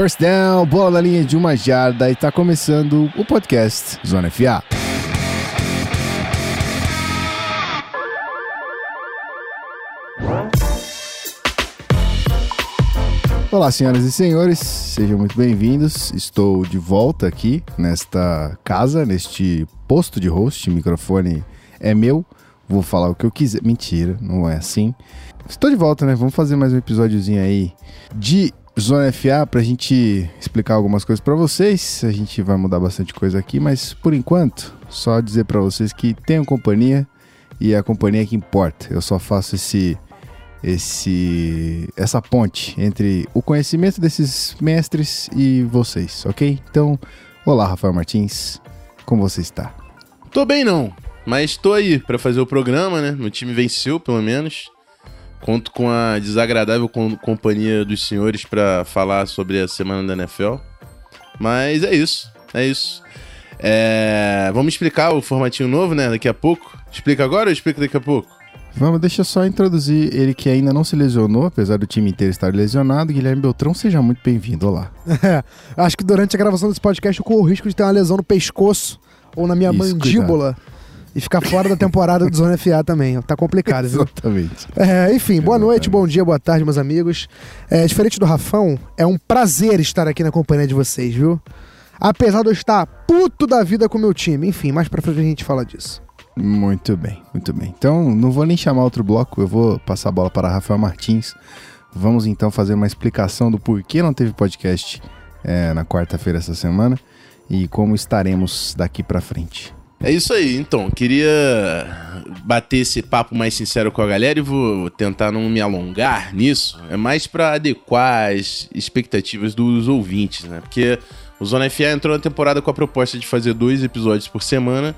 First down, bola na linha de uma jarda e tá começando o podcast Zona FA. Olá, senhoras e senhores, sejam muito bem-vindos. Estou de volta aqui nesta casa, neste posto de host. O microfone é meu, vou falar o que eu quiser. Mentira, não é assim. Estou de volta, né? Vamos fazer mais um episódiozinho aí de Zona FA pra gente explicar algumas coisas para vocês. A gente vai mudar bastante coisa aqui, mas por enquanto, só dizer para vocês que tenham companhia e é a companhia que importa. Eu só faço esse esse essa ponte entre o conhecimento desses mestres e vocês, ok? Então, olá, Rafael Martins, como você está? Tô bem não, mas tô aí para fazer o programa, né? Meu time venceu, pelo menos. Conto com a desagradável com companhia dos senhores para falar sobre a semana da NFL. Mas é isso, é isso. É... Vamos explicar o formatinho novo, né? Daqui a pouco. Explica agora ou explica daqui a pouco? Vamos, deixa eu só introduzir ele que ainda não se lesionou, apesar do time inteiro estar lesionado. Guilherme Beltrão, seja muito bem-vindo. Olá. É, acho que durante a gravação desse podcast eu corro o risco de ter uma lesão no pescoço ou na minha Isso, mandíbula e ficar fora da temporada do Zona FA também. Tá complicado, viu? Exatamente. É, enfim, boa noite, Exatamente. bom dia, boa tarde, meus amigos. É, diferente do Rafão, é um prazer estar aqui na companhia de vocês, viu? Apesar de eu estar puto da vida com o meu time. Enfim, mais pra frente a gente fala disso. Muito bem, muito bem. Então, não vou nem chamar outro bloco, eu vou passar a bola para Rafael Martins. Vamos então fazer uma explicação do porquê não teve podcast é, na quarta-feira essa semana e como estaremos daqui para frente. É isso aí, então. Queria bater esse papo mais sincero com a galera e vou tentar não me alongar nisso. É mais para adequar as expectativas dos ouvintes, né? Porque o Zona FA entrou na temporada com a proposta de fazer dois episódios por semana.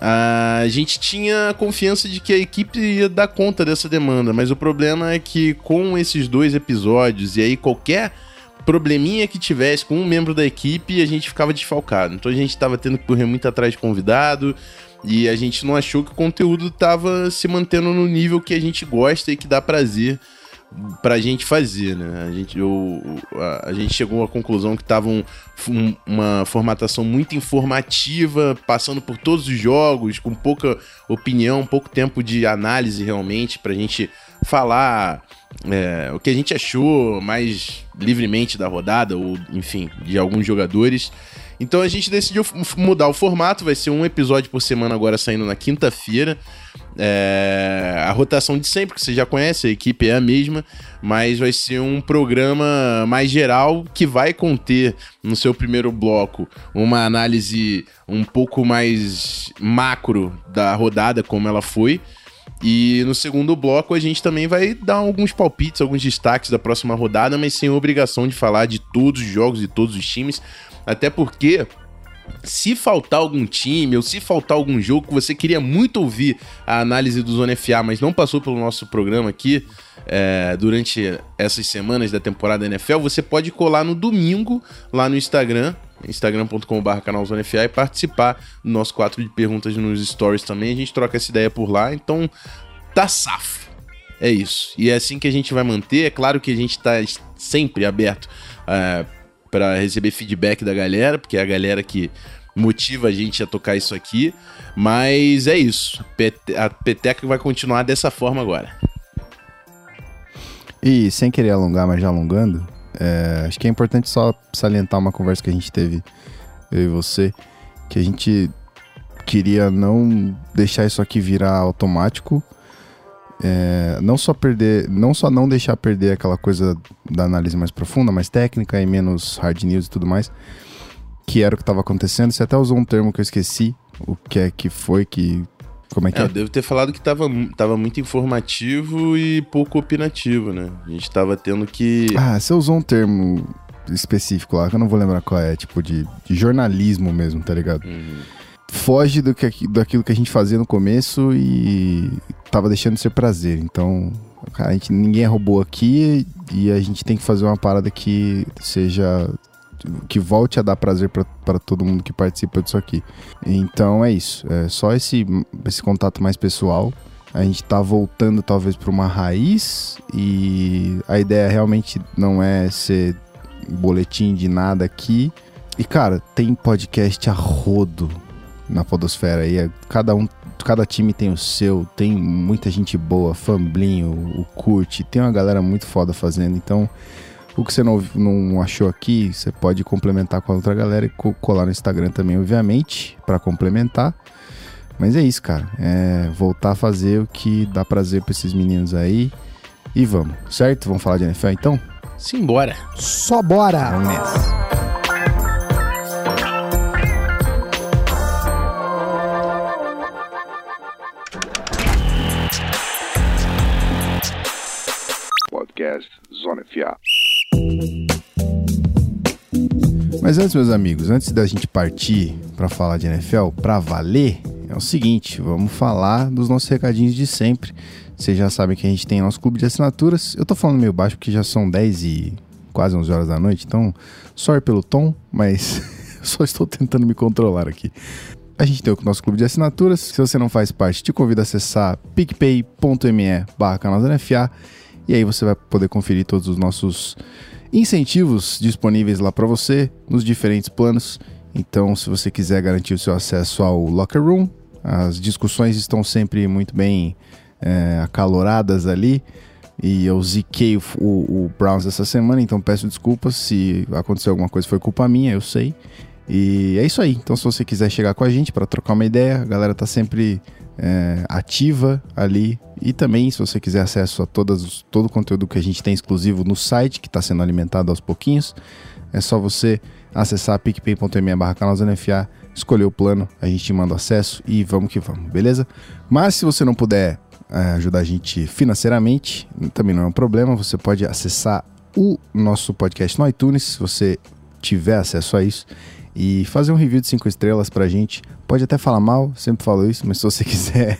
A gente tinha confiança de que a equipe ia dar conta dessa demanda, mas o problema é que com esses dois episódios e aí qualquer probleminha que tivesse com um membro da equipe, a gente ficava desfalcado. Então a gente tava tendo que correr muito atrás de convidado e a gente não achou que o conteúdo tava se mantendo no nível que a gente gosta e que dá prazer pra gente fazer, né? A gente, eu, a, a gente chegou à conclusão que tava um- um- uma formatação muito informativa, passando por todos os jogos, com pouca opinião, pouco tempo de análise realmente, pra gente falar é, o que a gente achou mais livremente da rodada, ou enfim, de alguns jogadores. Então a gente decidiu mudar o formato, vai ser um episódio por semana agora saindo na quinta-feira. É, a rotação de sempre, que você já conhece, a equipe é a mesma, mas vai ser um programa mais geral que vai conter no seu primeiro bloco uma análise um pouco mais macro da rodada, como ela foi. E no segundo bloco a gente também vai dar alguns palpites, alguns destaques da próxima rodada, mas sem obrigação de falar de todos os jogos e todos os times, até porque se faltar algum time ou se faltar algum jogo que você queria muito ouvir a análise do Zona FA, mas não passou pelo nosso programa aqui é, durante essas semanas da temporada NFL, você pode colar no domingo lá no Instagram, instagram.com.br canal Zona FA e participar do nosso quadro de perguntas nos stories também. A gente troca essa ideia por lá, então tá safo. É isso. E é assim que a gente vai manter. É claro que a gente tá sempre aberto é, para receber feedback da galera, porque é a galera que motiva a gente a tocar isso aqui. Mas é isso. A peteca vai continuar dessa forma agora. E sem querer alongar, mas já alongando, é, acho que é importante só salientar uma conversa que a gente teve, eu e você, que a gente queria não deixar isso aqui virar automático. é, não só perder, não só não deixar perder aquela coisa da análise mais profunda, mais técnica e menos hard news e tudo mais, que era o que estava acontecendo. Você até usou um termo que eu esqueci, o que é que foi que como é que É, é? eu devo ter falado que tava, tava muito informativo e pouco opinativo, né? A gente tava tendo que. Ah, você usou um termo específico lá, que eu não vou lembrar qual é, tipo de, de jornalismo mesmo, tá ligado? Uhum. Foge do que, daquilo que a gente fazia no começo e tava deixando de ser prazer. Então, a gente, ninguém é robô aqui e a gente tem que fazer uma parada que seja. Que volte a dar prazer para todo mundo que participa disso aqui. Então é isso. É só esse, esse contato mais pessoal. A gente tá voltando talvez para uma raiz e a ideia realmente não é ser boletim de nada aqui. E, cara, tem podcast a rodo na Podosfera aí. É, cada um, cada time tem o seu, tem muita gente boa, Famblinho, o Curte, tem uma galera muito foda fazendo. Então, o que você não, não achou aqui, você pode complementar com a outra galera e colar no Instagram também, obviamente, para complementar. Mas é isso, cara. É voltar a fazer o que dá prazer pra esses meninos aí. E vamos, certo? Vamos falar de NFL então? Simbora. Só bora! Vamos nessa. Podcast Zona FA. Mas antes, meus amigos, antes da gente partir para falar de NFL, para valer, é o seguinte, vamos falar dos nossos recadinhos de sempre. Vocês já sabem que a gente tem nosso clube de assinaturas. Eu tô falando meio baixo porque já são 10 e quase 11 horas da noite, então sorry pelo tom, mas só estou tentando me controlar aqui. A gente tem o nosso clube de assinaturas. Se você não faz parte, te convido a acessar picpay.me barra e aí você vai poder conferir todos os nossos incentivos disponíveis lá para você nos diferentes planos. Então, se você quiser garantir o seu acesso ao Locker Room, as discussões estão sempre muito bem é, acaloradas ali. E eu ziquei o, o, o, Browns essa semana, então peço desculpas se aconteceu alguma coisa, foi culpa minha, eu sei. E é isso aí. Então, se você quiser chegar com a gente para trocar uma ideia, a galera tá sempre é, ativa ali. E também, se você quiser acesso a todas, todo o conteúdo que a gente tem exclusivo no site, que está sendo alimentado aos pouquinhos, é só você acessar picpay.me barra canalzonefa, escolher o plano, a gente te manda acesso e vamos que vamos, beleza? Mas se você não puder é, ajudar a gente financeiramente, também não é um problema, você pode acessar o nosso podcast no iTunes, se você tiver acesso a isso, e fazer um review de 5 estrelas pra gente. Pode até falar mal, sempre falo isso, mas se você quiser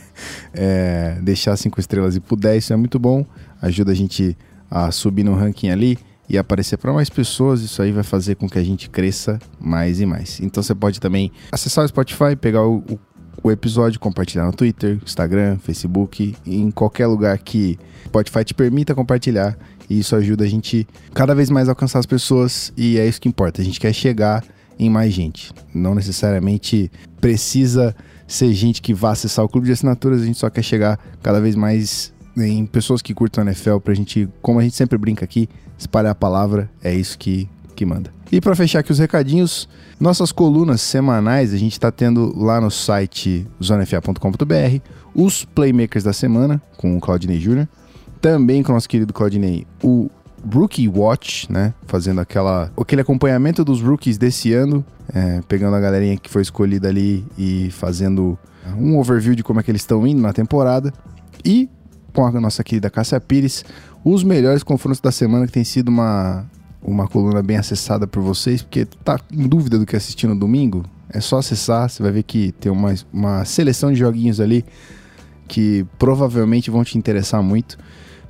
é, deixar 5 estrelas e puder, isso é muito bom. Ajuda a gente a subir no ranking ali e aparecer para mais pessoas. Isso aí vai fazer com que a gente cresça mais e mais. Então você pode também acessar o Spotify, pegar o, o, o episódio, compartilhar no Twitter, Instagram, Facebook, em qualquer lugar que o Spotify te permita compartilhar. E isso ajuda a gente cada vez mais a alcançar as pessoas e é isso que importa. A gente quer chegar em mais gente. Não necessariamente precisa ser gente que vá acessar o clube de assinaturas, a gente só quer chegar cada vez mais em pessoas que curtam a NFL pra gente, como a gente sempre brinca aqui, espalhar a palavra, é isso que, que manda. E para fechar aqui os recadinhos, nossas colunas semanais a gente está tendo lá no site zonefa.com.br os playmakers da semana com o Claudinei Jr., também com o nosso querido Claudinei, o Rookie Watch, né? Fazendo aquela, aquele acompanhamento dos rookies desse ano, é, pegando a galerinha que foi escolhida ali e fazendo um overview de como é que eles estão indo na temporada. E com a nossa querida Cássia Pires, os melhores confrontos da semana, que tem sido uma, uma coluna bem acessada por vocês, porque tá em dúvida do que assistir no domingo, é só acessar, você vai ver que tem uma, uma seleção de joguinhos ali que provavelmente vão te interessar muito,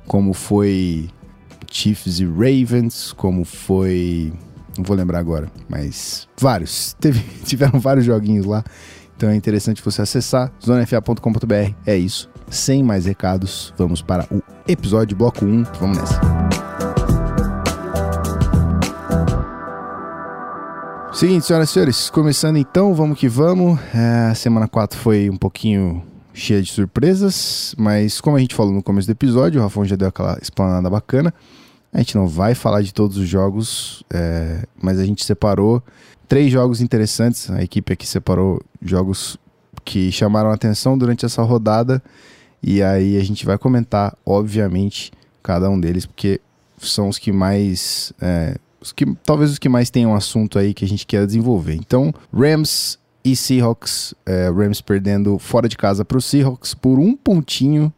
como foi Chiefs e Ravens, como foi. Não vou lembrar agora, mas vários. Teve, tiveram vários joguinhos lá. Então é interessante você acessar zonefa.com.br. É isso. Sem mais recados, vamos para o episódio bloco 1. Vamos nessa. Seguinte, senhoras e senhores, começando então, vamos que vamos. É, a semana 4 foi um pouquinho cheia de surpresas, mas como a gente falou no começo do episódio, o Rafão já deu aquela explanada bacana. A gente não vai falar de todos os jogos, é, mas a gente separou três jogos interessantes. A equipe aqui separou jogos que chamaram atenção durante essa rodada. E aí a gente vai comentar, obviamente, cada um deles, porque são os que mais. É, os que, talvez os que mais tenham assunto aí que a gente quer desenvolver. Então, Rams e Seahawks. É, Rams perdendo fora de casa para os Seahawks por um pontinho.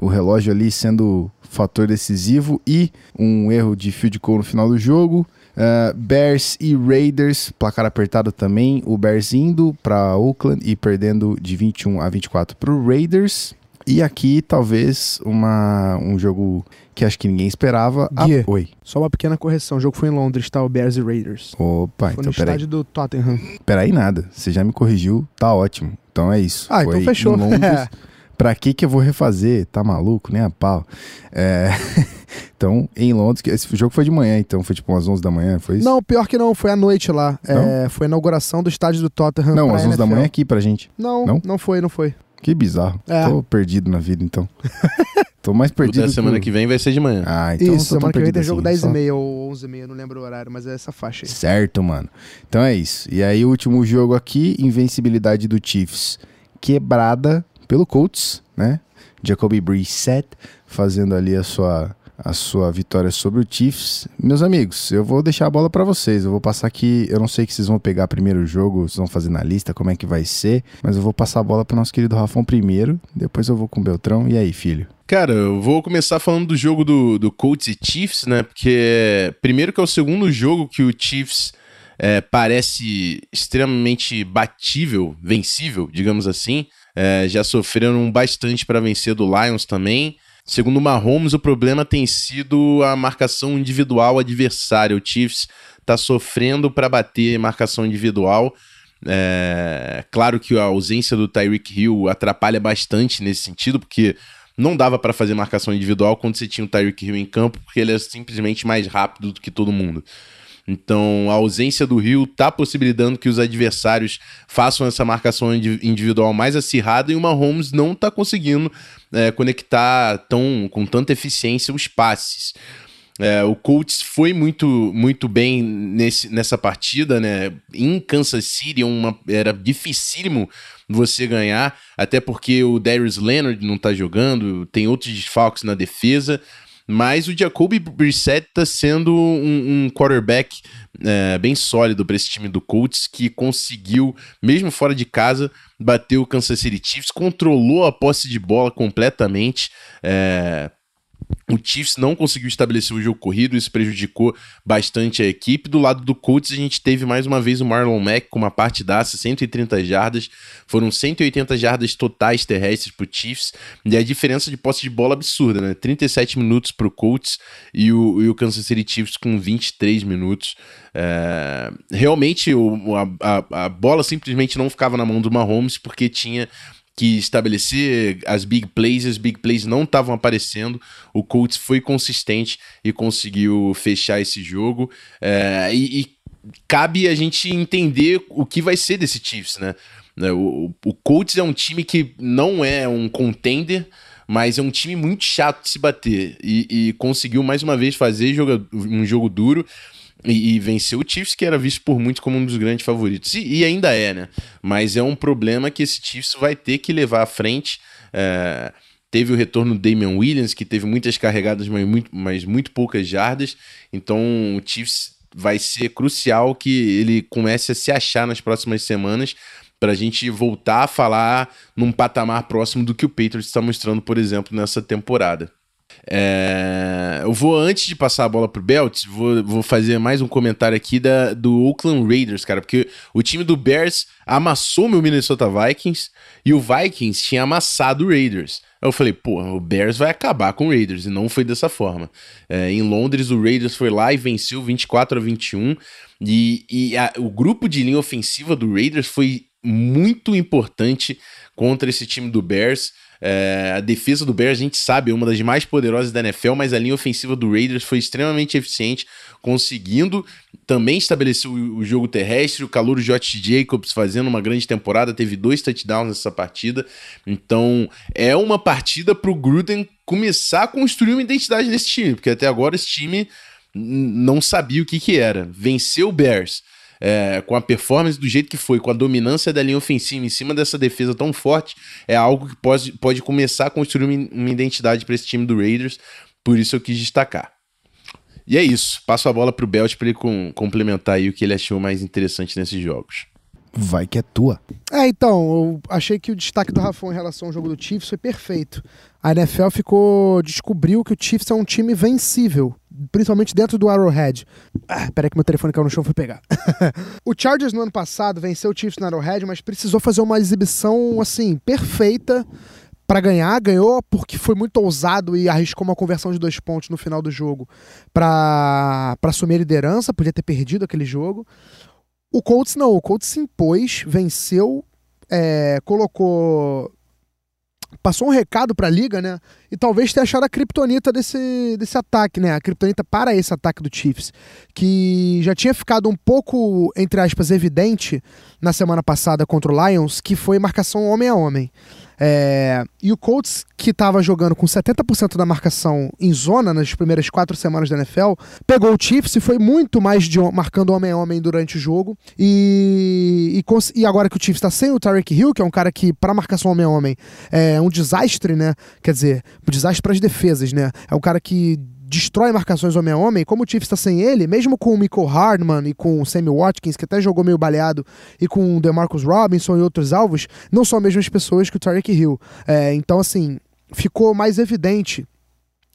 O relógio ali sendo fator decisivo e um erro de field goal no final do jogo. Uh, Bears e Raiders, placar apertado também. O Bears indo para Oakland e perdendo de 21 a 24 para o Raiders. E aqui, talvez, uma, um jogo que acho que ninguém esperava. Ah, Oi. Só uma pequena correção. O jogo foi em Londres, tá? O Bears e Raiders. Opa, foi então no estádio do Tottenham. Peraí, nada. Você já me corrigiu, tá ótimo. Então é isso. Ah, então foi então fechou. Em Londres, Pra que que eu vou refazer? Tá maluco? Nem a pau. É... Então, em Londres, que esse jogo foi de manhã, então foi tipo umas 11 da manhã, foi isso? Não, pior que não, foi à noite lá. É, foi a inauguração do estádio do Tottenham. Não, às 11 da manhã aqui pra gente. Não, Não? não, foi, não foi. Que bizarro. É. Tô perdido na vida, então. Tô mais perdido. da semana que vem vai ser de manhã. Ah, então Isso, semana que vem tem perdido jogo assim, 10 só- e meia ou 11 e meia, não lembro o horário, mas é essa faixa aí. Certo, mano. Então é isso. E aí, o último jogo aqui, invencibilidade do Chiefs quebrada pelo Colts, né? Jacoby Brissett fazendo ali a sua, a sua vitória sobre o Chiefs. Meus amigos, eu vou deixar a bola pra vocês. Eu vou passar aqui. Eu não sei que vocês vão pegar primeiro jogo, vocês vão fazer na lista, como é que vai ser. Mas eu vou passar a bola pro nosso querido Rafão primeiro. Depois eu vou com o Beltrão. E aí, filho? Cara, eu vou começar falando do jogo do, do Colts e Chiefs, né? Porque, primeiro, que é o segundo jogo que o Chiefs é, parece extremamente batível, vencível, digamos assim. É, já sofreram bastante para vencer do Lions também. Segundo o Mahomes, o problema tem sido a marcação individual adversária. O Chiefs tá sofrendo para bater marcação individual. É, claro que a ausência do Tyreek Hill atrapalha bastante nesse sentido, porque não dava para fazer marcação individual quando você tinha o Tyreek Hill em campo, porque ele é simplesmente mais rápido do que todo mundo. Então, a ausência do Rio tá possibilitando que os adversários façam essa marcação indi- individual mais acirrada e o Mahomes não tá conseguindo é, conectar tão, com tanta eficiência os passes. É, o Colts foi muito, muito bem nesse, nessa partida, né? Em Kansas City uma, era dificílimo você ganhar, até porque o Darius Leonard não tá jogando, tem outros desfalques na defesa, mas o Jacoby Brissett tá sendo um, um quarterback é, bem sólido para esse time do Colts, que conseguiu, mesmo fora de casa, bater o Kansas City Chiefs, controlou a posse de bola completamente, é, o Chiefs não conseguiu estabelecer o jogo corrido, isso prejudicou bastante a equipe. Do lado do Colts, a gente teve mais uma vez o Marlon Mack com uma partidaça, 130 jardas, foram 180 jardas totais terrestres pro Chiefs, e a diferença de posse de bola absurda, né? 37 minutos Colts e o, e o Kansas City Chiefs com 23 minutos. É, realmente o, a, a, a bola simplesmente não ficava na mão do Mahomes porque tinha que estabelecer as big plays, as big plays não estavam aparecendo. O Colts foi consistente e conseguiu fechar esse jogo. É, e, e cabe a gente entender o que vai ser desse Chiefs, né? O, o Colts é um time que não é um contender, mas é um time muito chato de se bater. E, e conseguiu mais uma vez fazer joga, um jogo duro. E, e venceu o Chiefs, que era visto por muitos como um dos grandes favoritos. E, e ainda é, né? Mas é um problema que esse Chiefs vai ter que levar à frente. É, teve o retorno do Damian Williams, que teve muitas carregadas, mas muito, mas muito poucas jardas. Então o Chiefs vai ser crucial que ele comece a se achar nas próximas semanas para a gente voltar a falar num patamar próximo do que o Patriots está mostrando, por exemplo, nessa temporada. É, eu vou, antes de passar a bola pro Belt, vou, vou fazer mais um comentário aqui da, do Oakland Raiders, cara, porque o time do Bears amassou meu Minnesota Vikings e o Vikings tinha amassado o Raiders. Eu falei, pô, o Bears vai acabar com o Raiders, e não foi dessa forma. É, em Londres, o Raiders foi lá e venceu 24 a 21, e, e a, o grupo de linha ofensiva do Raiders foi muito importante contra esse time do Bears. É, a defesa do Bears, a gente sabe, é uma das mais poderosas da NFL, mas a linha ofensiva do Raiders foi extremamente eficiente, conseguindo também estabelecer o, o jogo terrestre. O calor Josh Jacobs fazendo uma grande temporada, teve dois touchdowns nessa partida. Então, é uma partida para o Gruden começar a construir uma identidade nesse time, porque até agora esse time não sabia o que, que era. Venceu o Bears é, com a performance do jeito que foi, com a dominância da linha ofensiva em cima dessa defesa tão forte, é algo que pode, pode começar a construir uma, identidade para esse time do Raiders. Por isso eu quis destacar. E é isso. Passo a bola pro Belt para ele com, complementar aí o que ele achou mais interessante nesses jogos. Vai que é tua. É, então, eu achei que o destaque do Rafão em relação ao jogo do Chiefs foi perfeito. A NFL ficou. descobriu que o Chiefs é um time vencível, principalmente dentro do Arrowhead. Ah, peraí que meu telefone caiu no chão, fui pegar. o Chargers no ano passado venceu o Chiefs no Arrowhead, mas precisou fazer uma exibição, assim, perfeita para ganhar, ganhou porque foi muito ousado e arriscou uma conversão de dois pontos no final do jogo para assumir a liderança, podia ter perdido aquele jogo. O Colts não, o Colts se impôs, venceu, é, colocou. Passou um recado para a liga, né? E talvez tenha achado a criptonita desse, desse ataque, né? A criptonita para esse ataque do Chiefs, que já tinha ficado um pouco, entre aspas, evidente na semana passada contra o Lions, que foi marcação homem a homem. É, e o Colts, que estava jogando com 70% da marcação em zona nas primeiras quatro semanas da NFL, pegou o Chiefs e foi muito mais de marcando homem a homem durante o jogo. E, e, e agora que o Chiefs está sem o Tyreek Hill, que é um cara que, para marcação homem a homem, é um desastre, né? Quer dizer, um desastre para as defesas, né? É um cara que destrói marcações homem a homem, como o Chiefs está sem ele, mesmo com o Michael Hardman e com o Sammy Watkins, que até jogou meio baleado, e com o DeMarcus Robinson e outros alvos, não são as mesmas pessoas que o Tarek Hill. É, então, assim, ficou mais evidente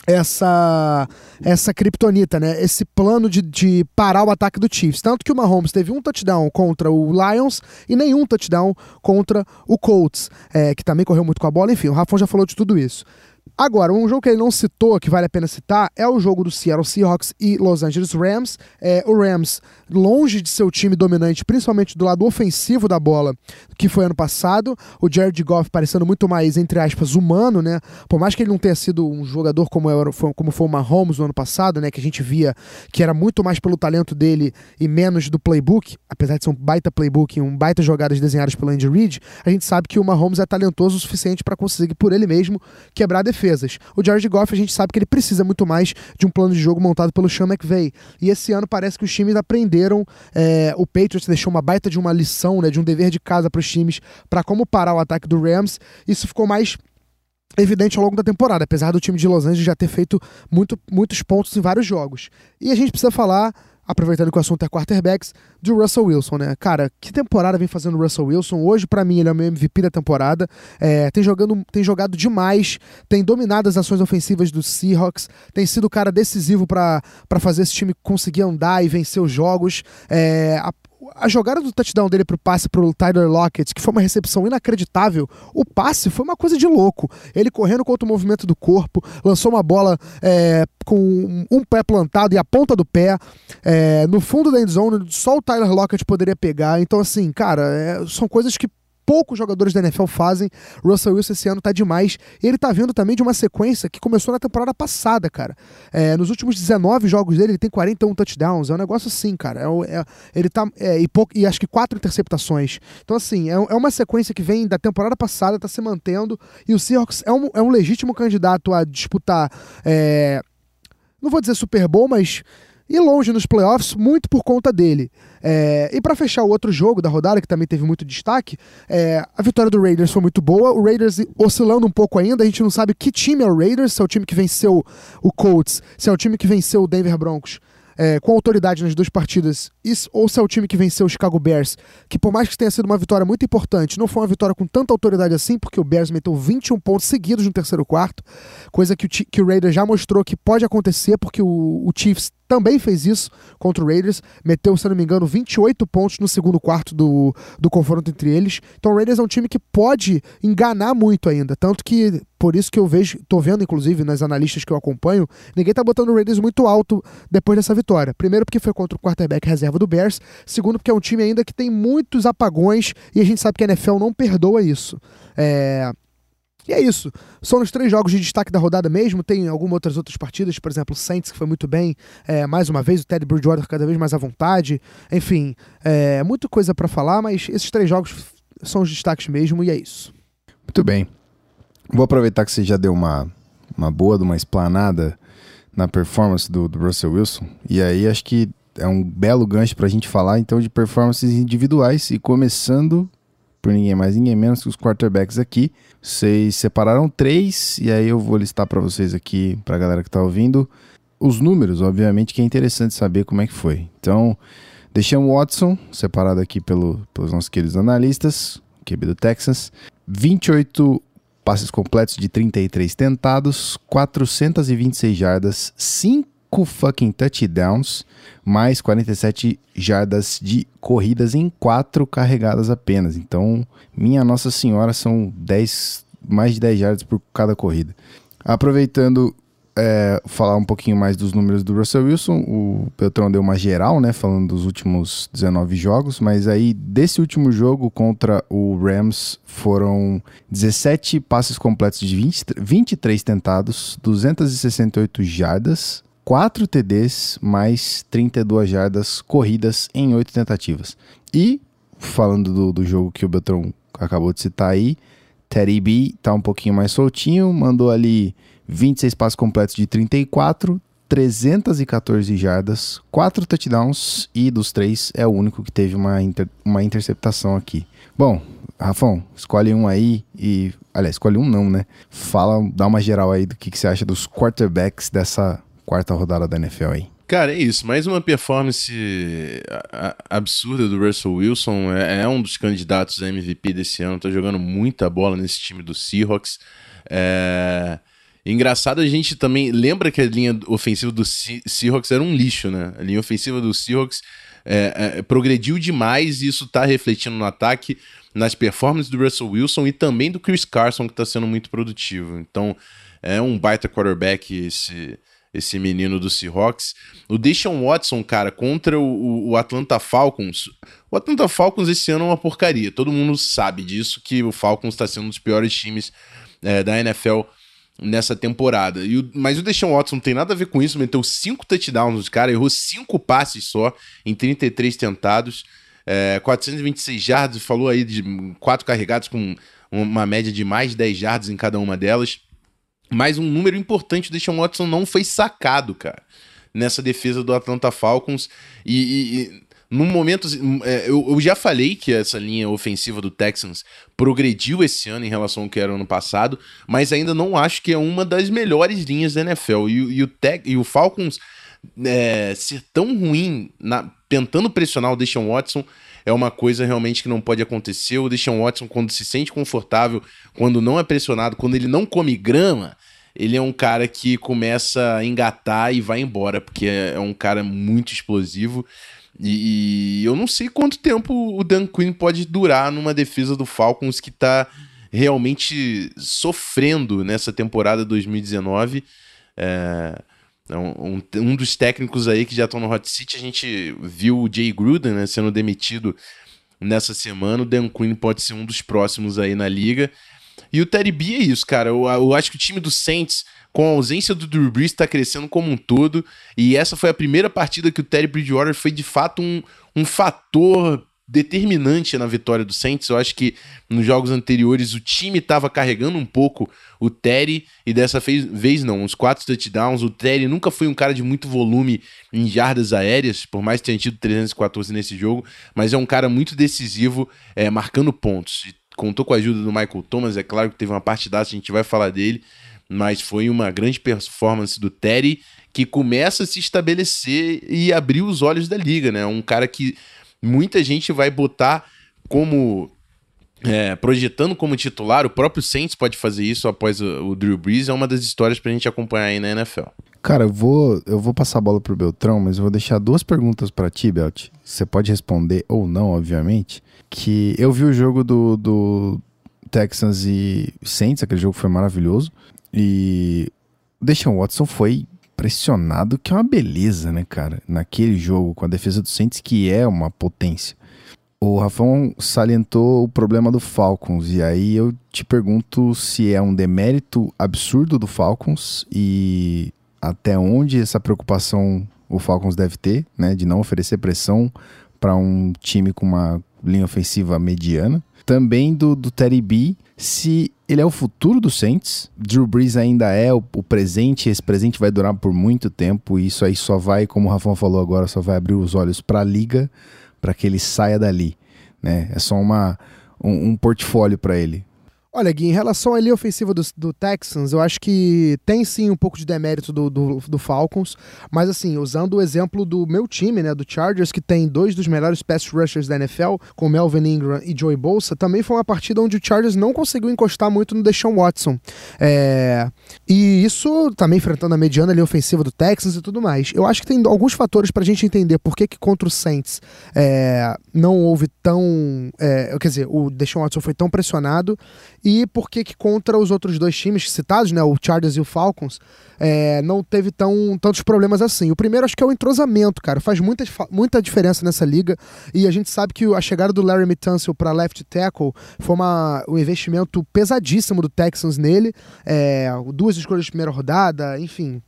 essa essa kryptonita, né? Esse plano de, de parar o ataque do Chiefs. Tanto que o Mahomes teve um touchdown contra o Lions e nenhum touchdown contra o Colts, é, que também correu muito com a bola. Enfim, o Rafão já falou de tudo isso. Agora, um jogo que ele não citou, que vale a pena citar, é o jogo do Seattle Seahawks e Los Angeles Rams. É, o Rams, longe de ser o time dominante, principalmente do lado ofensivo da bola, que foi ano passado. O Jared Goff parecendo muito mais, entre aspas, humano, né? Por mais que ele não tenha sido um jogador como, era, como foi o Mahomes no ano passado, né? Que a gente via que era muito mais pelo talento dele e menos do playbook, apesar de ser um baita playbook e um baita jogadas desenhadas pelo Andy Reid, a gente sabe que o Mahomes é talentoso o suficiente para conseguir, por ele mesmo, quebrar a defesa defesas. O Jared Goff, a gente sabe que ele precisa muito mais de um plano de jogo montado pelo Sean McVay. E esse ano parece que os times aprenderam. É, o Patriots deixou uma baita de uma lição, né, de um dever de casa para os times para como parar o ataque do Rams. Isso ficou mais evidente ao longo da temporada, apesar do time de Los Angeles já ter feito muito, muitos pontos em vários jogos. E a gente precisa falar aproveitando que o assunto é quarterbacks, do Russell Wilson, né? Cara, que temporada vem fazendo o Russell Wilson? Hoje, para mim, ele é o meu MVP da temporada. É, tem, jogando, tem jogado demais, tem dominado as ações ofensivas dos Seahawks, tem sido o cara decisivo para fazer esse time conseguir andar e vencer os jogos. É, a, a jogada do touchdown dele pro passe pro Tyler Lockett, que foi uma recepção inacreditável, o passe foi uma coisa de louco. Ele correndo contra o movimento do corpo, lançou uma bola é, com um pé plantado e a ponta do pé é, no fundo da endzone, só o Tyler Lockett poderia pegar. Então, assim, cara, é, são coisas que poucos jogadores da NFL fazem. Russell Wilson esse ano tá demais. Ele tá vindo também de uma sequência que começou na temporada passada, cara. É, nos últimos 19 jogos dele, ele tem 41 touchdowns. É um negócio assim, cara. É, é ele tá. É, e, pouco, e acho que quatro interceptações. Então, assim, é, é, uma sequência que vem da temporada passada, tá se mantendo. E o Seahawks é um, é um legítimo candidato a disputar. Não vou dizer Super Bowl, mas e longe nos playoffs, muito por conta dele. É, e para fechar o outro jogo da rodada, que também teve muito destaque, é, a vitória do Raiders foi muito boa. O Raiders oscilando um pouco ainda, a gente não sabe que time é o Raiders, se é o time que venceu o Colts, se é o time que venceu o Denver Broncos é, com autoridade nas duas partidas, isso, ou se é o time que venceu o Chicago Bears, que por mais que tenha sido uma vitória muito importante, não foi uma vitória com tanta autoridade assim, porque o Bears meteu 21 pontos seguidos no terceiro quarto, coisa que o, que o Raiders já mostrou que pode acontecer, porque o, o Chiefs também fez isso contra o Raiders, meteu, se não me engano, 28 pontos no segundo quarto do, do confronto entre eles. Então o Raiders é um time que pode enganar muito ainda, tanto que por isso que eu vejo, tô vendo inclusive nas analistas que eu acompanho, ninguém tá botando o Raiders muito alto depois dessa vitória. Primeiro porque foi contra o quarterback reserva do Bears, segundo porque é um time ainda que tem muitos apagões e a gente sabe que a NFL não perdoa isso. É, e é isso. São os três jogos de destaque da rodada mesmo. Tem algumas outras outras partidas, por exemplo, o Saints, que foi muito bem, é, mais uma vez, o Teddy Bridgewater cada vez mais à vontade. Enfim, é, muita coisa para falar, mas esses três jogos são os destaques mesmo, e é isso. Muito bem. Vou aproveitar que você já deu uma, uma boa, uma esplanada na performance do, do Russell Wilson. E aí acho que é um belo gancho para a gente falar então de performances individuais e começando por ninguém mais, ninguém menos que os quarterbacks aqui. Vocês separaram três, e aí eu vou listar para vocês aqui, para a galera que está ouvindo, os números, obviamente, que é interessante saber como é que foi. Então, o Watson, separado aqui pelo, pelos nossos queridos analistas, QB do Texas, 28 passes completos de 33 tentados, 426 jardas, 5 5 fucking touchdowns, mais 47 jardas de corridas em 4 carregadas apenas. Então, minha Nossa Senhora, são 10, mais de 10 jardas por cada corrida. Aproveitando é, falar um pouquinho mais dos números do Russell Wilson. O Beltrão deu uma geral, né? Falando dos últimos 19 jogos, mas aí desse último jogo contra o Rams foram 17 passes completos de 20, 23 tentados, 268 jardas, 4 TDs, mais 32 jardas corridas em 8 tentativas. E, falando do, do jogo que o Beltrão acabou de citar aí, Teddy B tá um pouquinho mais soltinho, mandou ali 26 passos completos de 34, 314 jardas, 4 touchdowns e dos três é o único que teve uma, inter, uma interceptação aqui. Bom, Rafão, escolhe um aí e. Aliás, escolhe um não, né? Fala, dá uma geral aí do que, que você acha dos quarterbacks dessa quarta rodada da NFL aí. Cara, é isso. Mais uma performance absurda do Russell Wilson. É, é, um dos candidatos a MVP desse ano. Tá jogando muita bola nesse time do Seahawks. É. Engraçado, a gente também lembra que a linha ofensiva do Seahawks era um lixo, né? A linha ofensiva do Seahawks é, é, progrediu demais e isso tá refletindo no ataque, nas performances do Russell Wilson e também do Chris Carson, que tá sendo muito produtivo. Então, é um baita quarterback esse, esse menino do Seahawks. O Deshaun Watson, cara, contra o, o, Atlanta Falcons. O Atlanta Falcons esse ano é uma porcaria. Todo mundo sabe disso, que o Falcons está sendo um dos piores times é, da NFL nessa temporada. E o, mas o Deshaun Watson não tem nada a ver com isso, meteu cinco touchdowns, cara, errou cinco passes só em 33 tentados, é, 426 jardas, falou aí de quatro carregados com uma média de mais de 10 jardas em cada uma delas. Mas um número importante, o Deshaun Watson não foi sacado, cara, nessa defesa do Atlanta Falcons. E, e, e momento. É, eu, eu, já falei que essa linha ofensiva do Texans progrediu esse ano em relação ao que era ano passado, mas ainda não acho que é uma das melhores linhas da NFL. E, e o, Te e o Falcons é, ser tão ruim na, tentando pressionar o Deshaun Watson é uma coisa realmente que não pode acontecer. O Deshaun Watson, quando se sente confortável, quando não é pressionado, quando ele não come grama, ele é um cara que começa a engatar e vai embora, porque é, é um cara muito explosivo. E, e, eu não sei quanto tempo o Dan Quinn pode durar numa defesa do Falcons que tá realmente sofrendo nessa temporada 2019. É, é um, um, dos técnicos aí que já estão no hot seat, a gente viu o Jay Gruden né, sendo demitido nessa semana. O Dan Quinn pode ser um dos próximos aí na liga. E o Terry B é isso, cara. Eu, eu acho que o time do Saints com a ausência do Drew Brees, está crescendo como um todo. E essa foi a primeira partida que o Terry Bridgewater foi de fato um, um fator determinante na vitória do Saints. Eu acho que nos jogos anteriores o time estava carregando um pouco o Terry e dessa vez, não, uns quatro touchdowns. O Terry nunca foi um cara de muito volume em jardas aéreas, por mais que tenha tido 314 nesse jogo, mas é um cara muito decisivo, é, marcando pontos. Contou com a ajuda do Michael Thomas, é claro que teve uma partidaça, a gente vai falar dele, mas foi uma grande performance do Terry que começa a se estabelecer e abrir os olhos da liga, né? Um cara que muita gente vai botar como é, projetando como titular, o próprio Saints pode fazer isso após o, o Drew Brees, é uma das histórias pra gente acompanhar aí na NFL. Cara, eu vou, eu vou passar a bola pro Beltrão, mas eu vou deixar duas perguntas para ti, Belt. Você pode responder ou não, obviamente. Que eu vi o jogo do, do Texans e Saints, aquele jogo foi maravilhoso. E o Watson foi pressionado, que é uma beleza, né, cara? Naquele jogo, com a defesa do Saints, que é uma potência. O Rafão salientou o problema do Falcons, e aí eu te pergunto se é um demérito absurdo do Falcons e até onde essa preocupação o Falcons deve ter, né, de não oferecer pressão para um time com uma linha ofensiva mediana. Também do, do Teddy B, se ele é o futuro do Saints. Drew Brees ainda é o, o, presente, esse presente vai durar por muito tempo e isso aí só vai, como o Rafão falou agora, só vai abrir os olhos para a liga, para que ele saia dali, né? É só uma um, um portfólio para ele. Olha, Gui, em relação à linha ofensiva do, do, Texans, eu acho que tem sim um pouco de demérito do, do, do, Falcons, mas assim, usando o exemplo do meu time, né, do Chargers, que tem dois dos melhores pass rushers da NFL, com Melvin Ingram e Joey Bolsa, também foi uma partida onde o Chargers não conseguiu encostar muito no Deshaun Watson. É... E isso também enfrentando a mediana linha ofensiva do Texans e tudo mais. Eu acho que tem alguns fatores pra gente entender por que, que contra o Saints é... não houve tão. É... Quer dizer, o Deshaun Watson foi tão pressionado e por que que contra os outros dois times citados, né, o Chargers e o Falcons, é, não teve tão, tantos problemas assim. O primeiro acho que é o entrosamento, cara. Faz muita, muita diferença nessa liga. E a gente sabe que a chegada do Larry Tunsil para left tackle foi uma, um investimento pesadíssimo do Texans nele. É, duas escolhas de primeira rodada, enfim.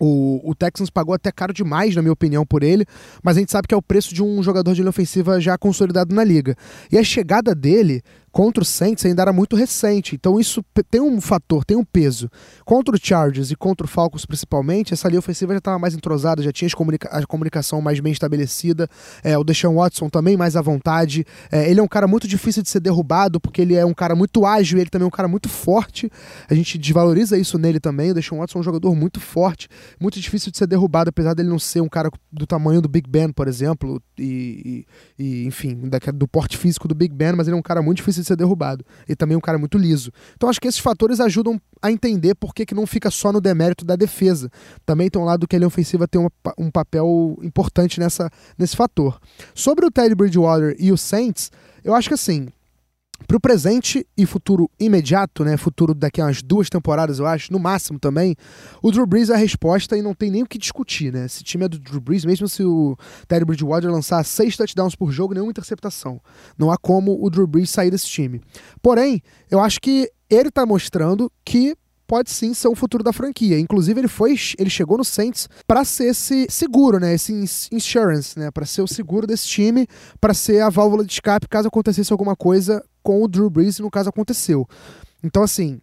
O, o, Texans pagou até caro demais, na minha opinião, por ele, mas a gente sabe que é o preço de um jogador de linha ofensiva já consolidado na liga. E a chegada dele contra o Saints ainda era muito recente, então isso tem um fator, tem um peso. Contra o Chargers e contra o Falcons principalmente, essa linha ofensiva já estava mais entrosada, já tinha comunica a comunicação mais bem estabelecida, é, o Deshaun Watson também mais à vontade, é, ele é um cara muito difícil de ser derrubado, porque ele é um cara muito ágil, ele também é um cara muito forte, a gente desvaloriza isso nele também, o Deshaun Watson é um jogador muito forte, muito difícil de ser derrubado, apesar dele não ser um cara do tamanho do Big Ben, por exemplo, e, e, e enfim, do porte físico do Big Ben, mas ele é um cara muito difícil de ser derrubado. E também um cara muito liso. Então acho que esses fatores ajudam a entender por que, que não fica só no demérito da defesa. Também tem um lado que a linha ofensiva tem um papel importante nessa, nesse fator. Sobre o Teddy Bridgewater e o Saints, eu acho que assim, para o presente e futuro imediato, né, futuro daqui a umas duas temporadas, eu acho, no máximo também, o Drew Brees é a resposta e não tem nem o que discutir, né? Esse time é do Drew Brees, mesmo se o Terry Bridgewater lançar seis touchdowns por jogo, nenhuma interceptação. Não há como o Drew Brees sair desse time. Porém, eu acho que ele está mostrando que pode sim ser o futuro da franquia. Inclusive, ele foi, ele chegou no Saints para ser esse seguro, né? Esse insurance, né? Para ser o seguro desse time, para ser a válvula de escape caso acontecesse alguma coisa com o Drew Brees, no caso aconteceu. Então, assim,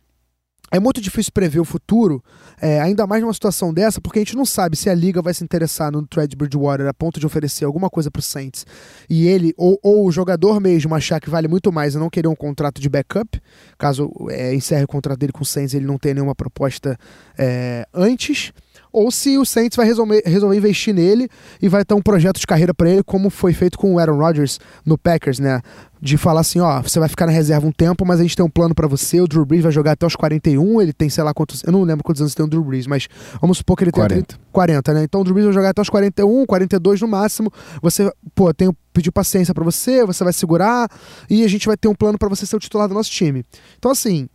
é muito difícil prever o futuro, é, ainda mais numa situação dessa, porque a gente não sabe se a liga vai se interessar no Thread Bridgewater a ponto de oferecer alguma coisa pro Saints. E ele, ou, ou, o jogador mesmo, achar que vale muito mais e não querer um contrato de backup, caso é, encerre o contrato dele com o Saints ele não tenha nenhuma proposta é, antes ou se o Saints vai resolver, resolver investir nele e vai ter um projeto de carreira para ele, como foi feito com o Aaron Rodgers no Packers, né? De falar assim, ó, você vai ficar na reserva um tempo, mas a gente tem um plano para você. O Drew Brees vai jogar até os 41, ele tem sei lá quantos, eu não lembro quantos anos tem o Drew Brees, mas vamos supor que ele tem 40, 40 né? Então o Drew Brees vai jogar até os 41, 42 no máximo. Você, pô, tem pedir paciência para você, você vai segurar e a gente vai ter um plano para você ser o titular do nosso time. Então assim,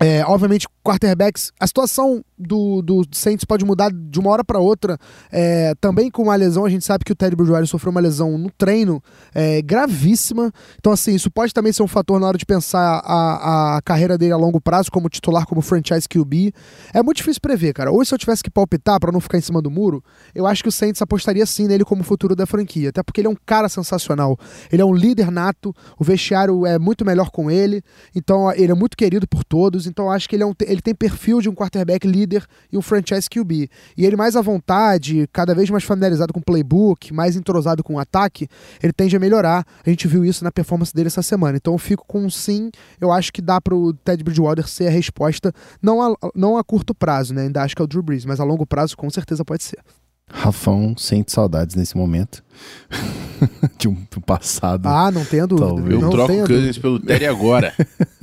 é, obviamente, quarterbacks, a situação do, do Saints pode mudar de uma hora para outra. É, também com uma lesão, a gente sabe que o Teddy Bridgewater sofreu uma lesão no treino é, gravíssima. Então, assim, isso pode também ser um fator na hora de pensar a, a carreira dele a longo prazo, como titular, como franchise QB. É muito difícil prever, cara. Ou se eu tivesse que palpitar para não ficar em cima do muro, eu acho que o Saints apostaria sim nele como futuro da franquia. Até porque ele é um cara sensacional. Ele é um líder nato, o vestiário é muito melhor com ele, então ele é muito querido por todos. Então, acho que ele, é um, ele tem perfil de um quarterback líder e um franchise QB. E ele mais à vontade, cada vez mais familiarizado com o playbook, mais entrosado com o ataque, ele tende a melhorar. A gente viu isso na performance dele essa semana. Então eu fico com um sim. Eu acho que dá para o Ted Bridgewater ser a resposta, não a, não a curto prazo, né? Ainda acho que é o Drew Brees, mas a longo prazo com certeza pode ser. Rafão sente saudades nesse momento. de um passado. Ah, não tenho dúvida. Talvez. Eu não troco o Cousins pelo Terry agora.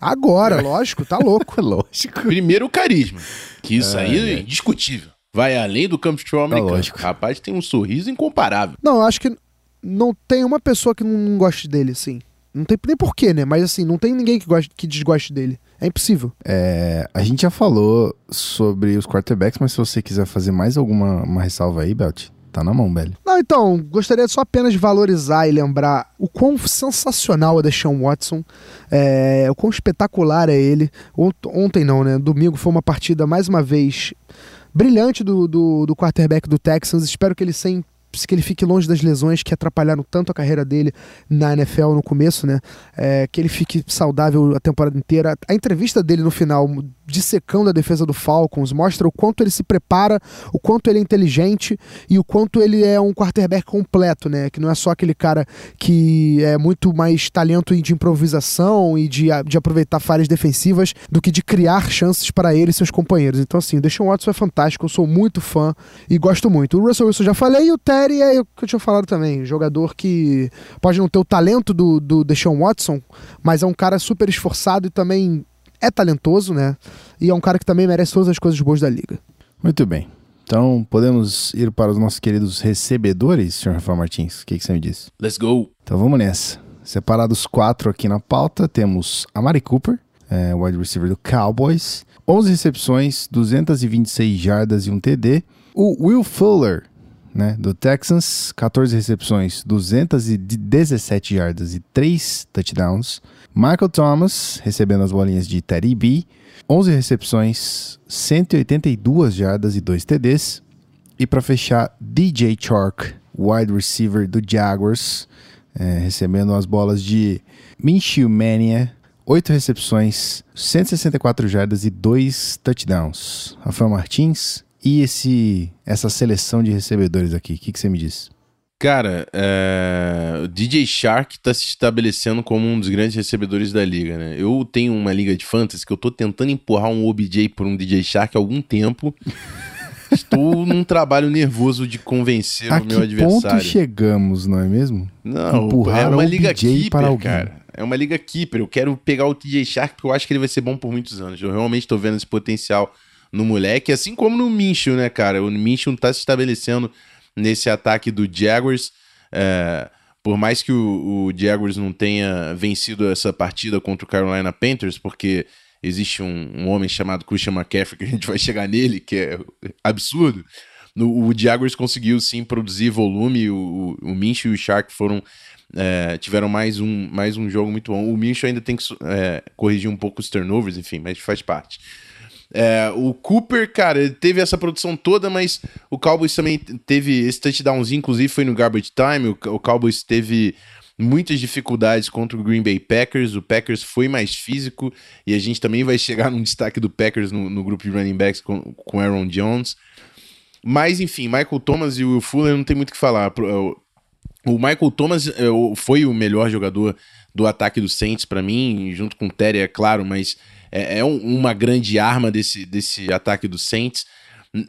Agora, lógico, tá louco. lógico. Primeiro o carisma, que isso é, aí é indiscutível. Vai além do campo de futebol tá americano. Lógico. Rapaz, tem um sorriso incomparável. Não, eu acho que não tem uma pessoa que não goste dele, assim. Não tem nem porquê, né? Mas assim, não tem ninguém que, goste, que desgoste dele. É impossível. É, a gente já falou sobre os quarterbacks, mas se você quiser fazer mais alguma uma ressalva aí, Belt, Tá na mão, velho. Não, então, gostaria só apenas de valorizar e lembrar o quão sensacional é Deshaun Watson, é, o quão espetacular é ele. Ontem não, né? Domingo foi uma partida, mais uma vez, brilhante do, do, do quarterback do Texans. Espero que ele sem que ele fique longe das lesões que atrapalharam tanto a carreira dele na NFL no começo, né? É, que ele fique saudável a temporada inteira. A entrevista dele no final dissecando a defesa do Falcons, mostra o quanto ele se prepara, o quanto ele é inteligente e o quanto ele é um quarterback completo, né? Que não é só aquele cara que é muito mais talento de improvisação e de, de aproveitar falhas defensivas do que de criar chances para ele e seus companheiros. Então, assim, o Deshaun Watson é fantástico, eu sou muito fã e gosto muito. O Russell Wilson já falei e o Terry é o que eu tinha falado também, jogador que pode não ter o talento do, do Deshaun Watson, mas é um cara super esforçado e também é talentoso, né? E é um cara que também merece todas as coisas boas da liga. Muito bem. Então, podemos ir para os nossos queridos recebedores, senhor Rafael Martins? O que, que você me diz? Let's go. Então vamos nessa. separados quatro aqui na pauta, temos a Mari Cooper, é, wide receiver do Cowboys, 11 recepções, 226 jardas e um TD. O Will Fuller, né, do Texans, 14 recepções, 217 jardas e 3 touchdowns. Michael Thomas, recebendo as bolinhas de Teddy B, 11 recepções, 182 jardas e 2 TDs. E para fechar, DJ Chark, wide receiver do Jaguars, é, recebendo as bolas de Minshew Mania, 8 recepções, 164 jardas e 2 touchdowns. Rafael Martins, e esse essa seleção de recebedores aqui? O que, que você me diz? Cara, é... o DJ Shark tá se estabelecendo como um dos grandes recebedores da liga, né? Eu tenho uma liga de fantasy que eu tô tentando empurrar um OBJ por um DJ Shark há algum tempo. Estou num trabalho nervoso de convencer a o meu adversário. ponto chegamos, não é mesmo? Não, Empurrar é uma liga keeper, para alguém. cara. É uma liga keeper. Eu quero pegar o DJ Shark porque eu acho que ele vai ser bom por muitos anos. Eu realmente estou vendo esse potencial no moleque, assim como no Minshew, né, cara? O Minshew tá se estabelecendo nesse ataque do Jaguars. É, por mais que o, o, Jaguars não tenha vencido essa partida contra o Carolina Panthers, porque existe um, um, homem chamado Christian McCaffrey, que a gente vai chegar nele, que é absurdo. No, o Jaguars conseguiu sim produzir volume, o, o, o e o Shark foram é, tiveram mais um, mais um jogo muito bom. O Minshew ainda tem que é, corrigir um pouco os turnovers, enfim, mas faz parte. É, o Cooper, cara, ele teve essa produção toda, mas o Cowboys também teve esse touchdownzinho, inclusive foi no garbage time. O, o Cowboys teve muitas dificuldades contra o Green Bay Packers. O Packers foi mais físico e a gente também vai chegar num destaque do Packers no, no grupo de running backs com, com Aaron Jones. Mas enfim, Michael Thomas e o Will Fuller não tem muito o que falar. O Michael Thomas é, foi o melhor jogador do ataque do Saints para mim, junto com o Terry, é claro, mas é, é um, uma grande arma desse, desse ataque do Saints.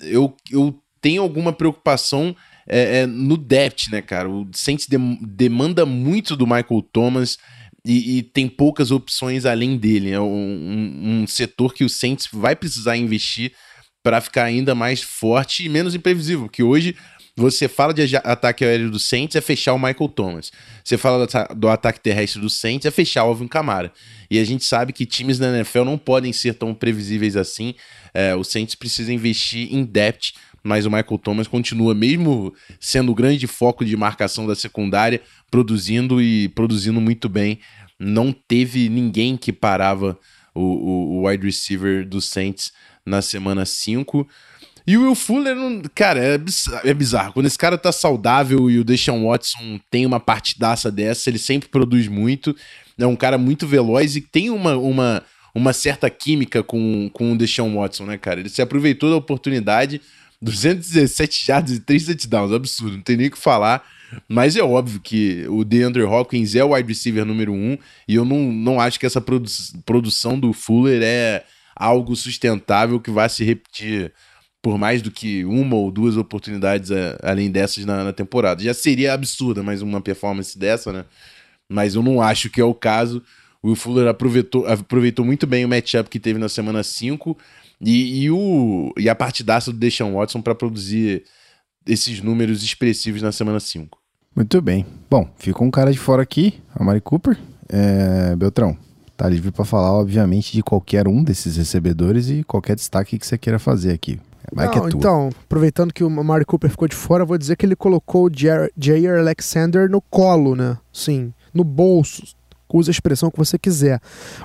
Eu, eu tenho alguma preocupação é, é, no depth, né, cara? O Saints de, demanda muito do Michael Thomas e, e, tem poucas opções além dele. É um, um, setor que o Saints vai precisar investir para ficar ainda mais forte e menos imprevisível, porque hoje você fala de ataque aéreo do Saints, é fechar o Michael Thomas. Você fala do, ataque terrestre do Saints, é fechar o Alvin Kamara. E a gente sabe que times da NFL não podem ser tão previsíveis assim. É, o Saints precisa investir em depth, mas o Michael Thomas continua, mesmo sendo o grande foco de marcação da secundária, produzindo e produzindo muito bem. Não teve ninguém que parava o, o, o wide receiver do Saints na semana 5. E o Will Fuller, não, cara, é bizarro, é bizarro. Quando esse cara tá saudável e o Deshaun Watson tem uma partidaça dessa, ele sempre produz muito. É um cara muito veloz e tem uma, uma, uma certa química com, com o Deshaun Watson, né, cara? Ele se aproveitou da oportunidade, 217 jardas e 3 touchdowns, absurdo, não tem nem o que falar. Mas é óbvio que o DeAndre Hopkins é o wide receiver número um, e eu não, não acho que essa produ produção do Fuller é algo sustentável que vai se repetir por mais do que uma ou duas oportunidades é, além dessas na, na, temporada. Já seria absurda mais uma performance dessa, né? Mas eu não acho que é o caso. O Will Fuller aproveitou, aproveitou muito bem o matchup que teve na semana 5 e, e, o, e a partidaça do Deshaun Watson para produzir esses números expressivos na semana 5. Muito bem. Bom, ficou um cara de fora aqui, a Mari Cooper. É, Beltrão, tá livre para falar, obviamente, de qualquer um desses recebedores e qualquer destaque que você queira fazer aqui. Vai Não, é então, aproveitando que o Mari Cooper ficou de fora, vou dizer que ele colocou o Jair Alexander no colo, né? Sim, no bolso. Use a expressão que você quiser.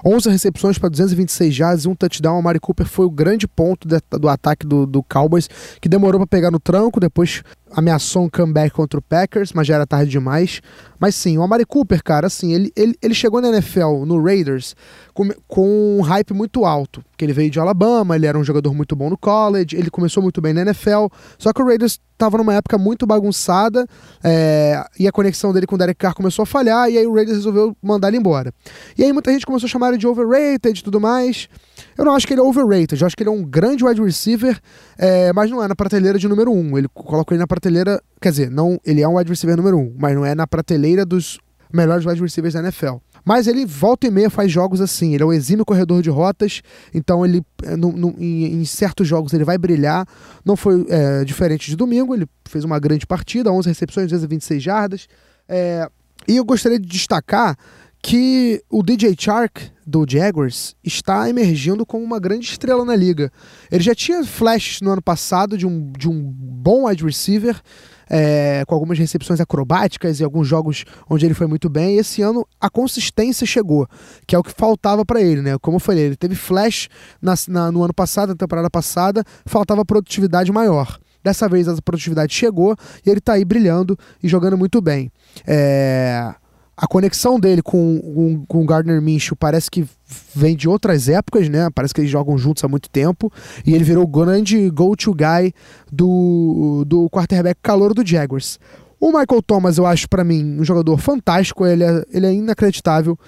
11 recepções para 226 jardas e um touchdown. O Mari Cooper foi o grande ponto de, do ataque do, do Cowboys, que demorou para pegar no tranco, depois ameaçou um comeback contra o Packers, mas já era tarde demais. Mas sim, o Amari Cooper, cara, assim, ele, ele, ele chegou na NFL, no Raiders, com, com um hype muito alto. Que ele veio de Alabama, ele era um jogador muito bom no college, ele começou muito bem na NFL. Só que o Raiders estava numa época muito bagunçada é, e a conexão dele com o Derek Carr começou a falhar, e aí o Raiders resolveu mandar ele embora. E aí muita gente começou a chamar ele de overrated e tudo mais. Eu não acho que ele é overrated, eu acho que ele é um grande wide receiver, é, mas não é na prateleira de número um. Ele coloca ele na prateleira, quer dizer, não, ele é um wide receiver número um, mas não é na prateleira dos melhores wide receivers da NFL. Mas ele volta e meia faz jogos assim. Ele é um exímio corredor de rotas, então ele é, no, no, em, em, certos jogos ele vai brilhar. Não foi é, diferente de domingo, ele fez uma grande partida, 11 recepções, 226 jardas. É, E eu gostaria de destacar que o DJ Chark do Jaguars está emergindo como uma grande estrela na liga. Ele já tinha flashes no ano passado de um, de um bom wide receiver, é, com algumas recepções acrobáticas e alguns jogos onde ele foi muito bem. E esse ano a consistência chegou, que é o que faltava para ele, né? Como eu falei, ele teve flash na, na, no ano passado, na temporada passada, faltava produtividade maior. Dessa vez a produtividade chegou e ele está aí brilhando e jogando muito bem. É a conexão dele com, com, com o Gardner Minshew parece que vem de outras épocas, né? Parece que eles jogam juntos há muito tempo. E ele virou o grande go-to guy do, do quarterback calor do Jaguars. O Michael Thomas, eu acho, para mim, um jogador fantástico. Ele é, ele é inacreditável.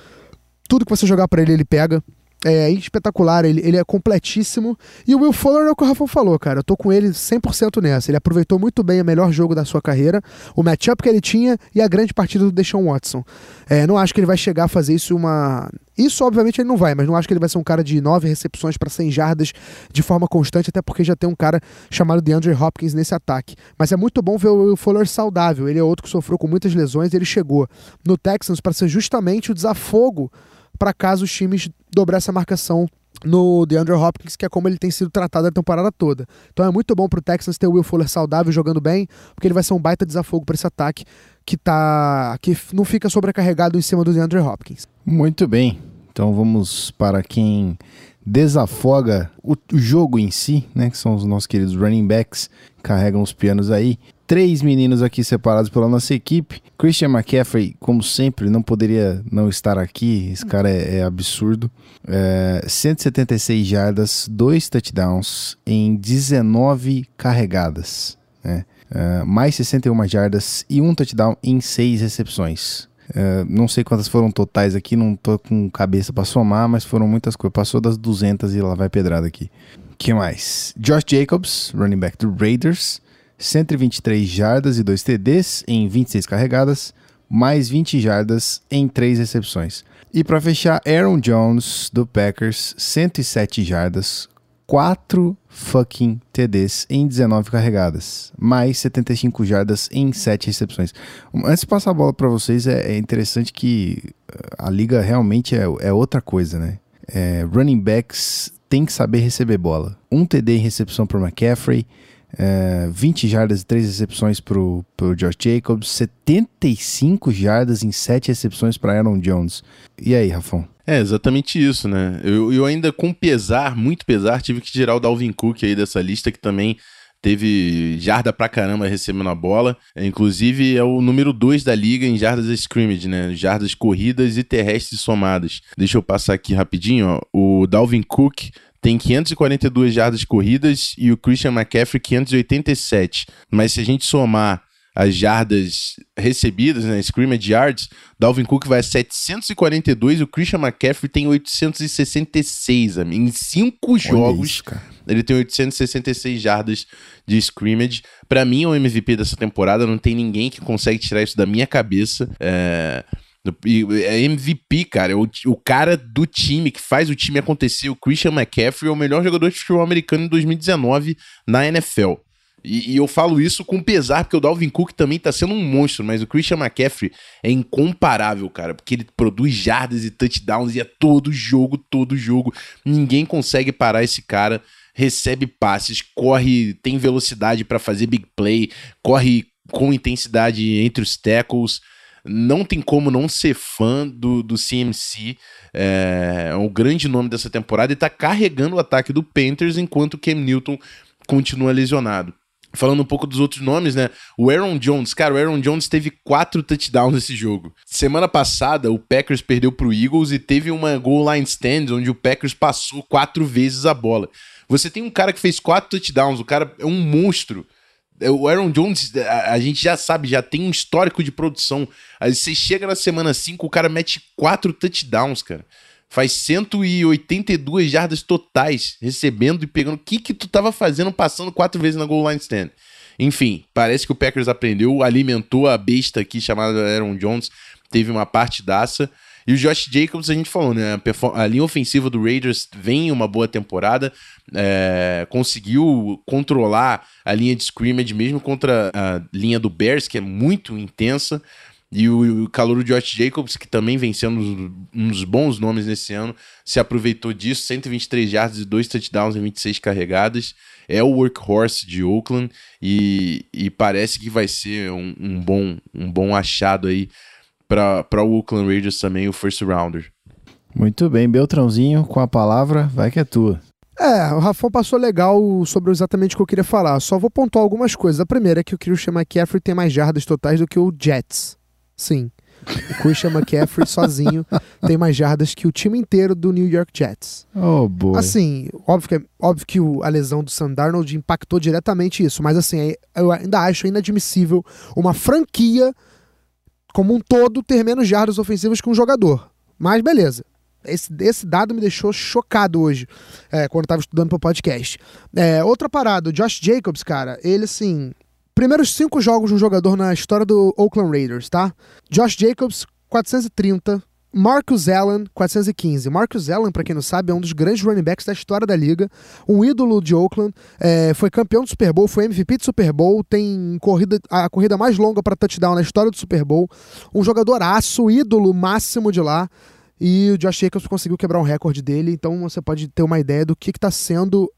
Tudo que você jogar para ele, ele pega é espetacular, ele, ele é completíssimo. E o Will Fuller é o que o Rafa falou, cara. Eu tô com ele 100% nessa. Ele aproveitou muito bem o melhor jogo da sua carreira, o matchup que ele tinha e a grande partida do Deshaun Watson. É, não acho que ele vai chegar a fazer isso uma. Isso, obviamente, ele não vai, mas não acho que ele vai ser um cara de nove recepções para 100 jardas de forma constante, até porque já tem um cara chamado DeAndre Hopkins nesse ataque. Mas é muito bom ver o Will Fuller saudável. Ele é outro que sofreu com muitas lesões ele chegou no Texans para ser justamente o desafogo para caso os times dobrar essa marcação no DeAndre Hopkins, que é como ele tem sido tratado a temporada toda. Então é muito bom pro Texans ter o Will Fuller saudável jogando bem, porque ele vai ser um baita desafogo para esse ataque que tá que não fica sobrecarregado em cima do DeAndre Hopkins. Muito bem. Então vamos para quem desafoga o, jogo em si, né, que são os nossos queridos running backs, carregam os pianos aí três meninos aqui separados pela nossa equipe. Christian McCaffrey, como sempre, não poderia não estar aqui. Esse cara é, é absurdo. É, 176 jardas, dois touchdowns em 19 carregadas. Né? É, mais 61 jardas e um touchdown em seis recepções. É, não sei quantas foram totais aqui, não tô com cabeça para somar, mas foram muitas coisas. Passou das 200 e lá vai pedrada aqui. que mais? Josh Jacobs, running back do Raiders. 123 jardas e 2 TDs em 26 carregadas, mais 20 jardas em 3 recepções. E para fechar, Aaron Jones do Packers, 107 jardas, 4 fucking TDs em 19 carregadas, mais 75 jardas em 7 recepções. Antes de passar a bola para vocês, é, é, interessante que uh, a liga realmente é, é outra coisa, né? É, running backs tem que saber receber bola. Um TD em recepção para McCaffrey, é, 20 jardas e 3 recepções para o Josh Jacobs, 75 jardas em 7 recepções para Aaron Jones. E aí, Rafão? É, exatamente isso, né? Eu, eu ainda, com pesar, muito pesar, tive que tirar o Dalvin Cook aí dessa lista, que também teve jarda pra caramba recebendo a bola. É, inclusive, é o número 2 da liga em jardas scrimmage, né? Jardas corridas e terrestres somadas. Deixa eu passar aqui rapidinho, ó. O Dalvin Cook tem 542 jardas corridas e o Christian McCaffrey 587. Mas se a gente somar as jardas recebidas, né, scrimmage yards, Dalvin Cook vai a 742 e o Christian McCaffrey tem 866, amigo. Em cinco jogos, isso, ele tem 866 jardas de scrimmage. Para mim, é o MVP dessa temporada, não tem ninguém que consegue tirar isso da minha cabeça. É... É MVP, cara. O, o cara do time que faz o time acontecer, o Christian McCaffrey, é o melhor jogador de futebol americano em 2019 na NFL. E, e, eu falo isso com pesar, porque o Dalvin Cook também tá sendo um monstro, mas o Christian McCaffrey é incomparável, cara, porque ele produz jardas e touchdowns e é todo jogo, todo jogo. Ninguém consegue parar esse cara. Recebe passes, corre, tem velocidade para fazer big play, corre com intensidade entre os tackles não tem como não ser fã do, do CMC. É, é um grande nome dessa temporada e tá carregando o ataque do Panthers enquanto o Cam Newton continua lesionado. Falando um pouco dos outros nomes, né? O Aaron Jones, cara, o Aaron Jones teve quatro touchdowns nesse jogo. Semana passada, o Packers perdeu pro Eagles e teve uma goal line stand onde o Packers passou quatro vezes a bola. Você tem um cara que fez quatro touchdowns, o cara é um monstro. É, o Aaron Jones, a, a, gente já sabe, já tem um histórico de produção. Aí você chega na semana 5, o cara mete quatro touchdowns, cara. Faz 182 jardas totais, recebendo e pegando. O que que tu tava fazendo passando quatro vezes na goal line stand? Enfim, parece que o Packers aprendeu, alimentou a besta aqui chamada Aaron Jones, teve uma partidaça. E o Josh Jacobs, a gente falou, né? A linha ofensiva do Raiders vem uma boa temporada, é, conseguiu controlar a linha de scrimmage mesmo contra a linha do Bears, que é muito intensa. E o, calor do Josh Jacobs, que também vem sendo uns bons nomes nesse ano, se aproveitou disso, 123 yards e dois touchdowns em 26 carregadas. É o workhorse de Oakland e, e parece que vai ser um, um bom, um bom achado aí para o Oakland Raiders também, o first rounder. Muito bem, Beltrãozinho, com a palavra, vai que é tua. É, o Rafão passou legal sobre exatamente o que eu queria falar. Só vou pontuar algumas coisas. A primeira é que o Christian McCaffrey tem mais jardas totais do que o Jets. Sim. O Christian McCaffrey sozinho tem mais jardas que o time inteiro do New York Jets. Oh, boy. Assim, óbvio que, óbvio que o, a lesão do Sam Darnold impactou diretamente isso, mas assim, eu ainda acho inadmissível uma franquia como um todo ter menos jardas ofensivas que um jogador. Mas beleza. Esse, esse dado me deixou chocado hoje, é, quando eu tava estudando pro podcast. É, outra parada, o Josh Jacobs, cara, ele assim. Primeiros cinco jogos de um jogador na história do Oakland Raiders, tá? Josh Jacobs, 430. Marcus Allen, 415. Marcus Allen, para quem não sabe, é um dos grandes running backs da história da liga. Um ídolo de Oakland. É, foi campeão do Super Bowl, foi MVP do Super Bowl. Tem corrida, a corrida mais longa para touchdown na história do Super Bowl. Um jogador aço, ídolo máximo de lá. E o Josh Jacobs conseguiu quebrar um recorde dele, então você pode ter uma ideia do que está sendo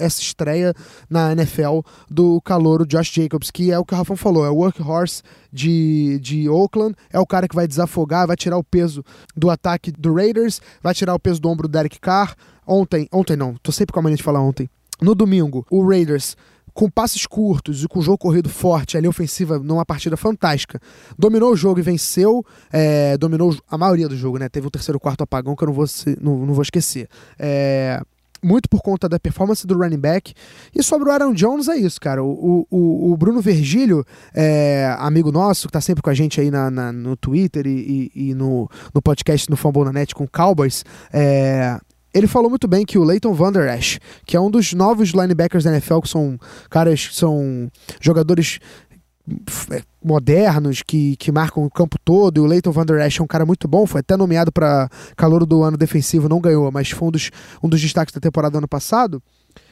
essa estreia na NFL do calouro Josh Jacobs, que é o que o Rafão falou, é o workhorse de, de Oakland, é o cara que vai desafogar, vai tirar o peso do ataque do Raiders, vai tirar o peso do ombro do Derek Carr. Ontem, ontem não, tô sempre com a mania de falar ontem. No domingo, o Raiders com passes curtos e com jogo corrido forte, ali ofensiva numa partida fantástica. Dominou o jogo e venceu, é, dominou a maioria do jogo, né? Teve um terceiro quarto apagão que eu não vou, não, não vou esquecer. É, muito por conta da performance do running back. E sobre o Aaron Jones é isso, cara. O, o, o Bruno Vergílio, é, amigo nosso, que tá sempre com a gente aí na, na no Twitter e, e, e, no, no podcast no Fumble na Net com Cowboys, é, ele falou muito bem que o Leighton Van Der Esch, que é um dos novos linebackers da NFL, que são caras, são jogadores modernos que, que marcam o campo todo, e o Leighton Van Der Esch é um cara muito bom, foi até nomeado para calor do ano defensivo, não ganhou, mas foi um dos, um dos destaques da temporada do ano passado.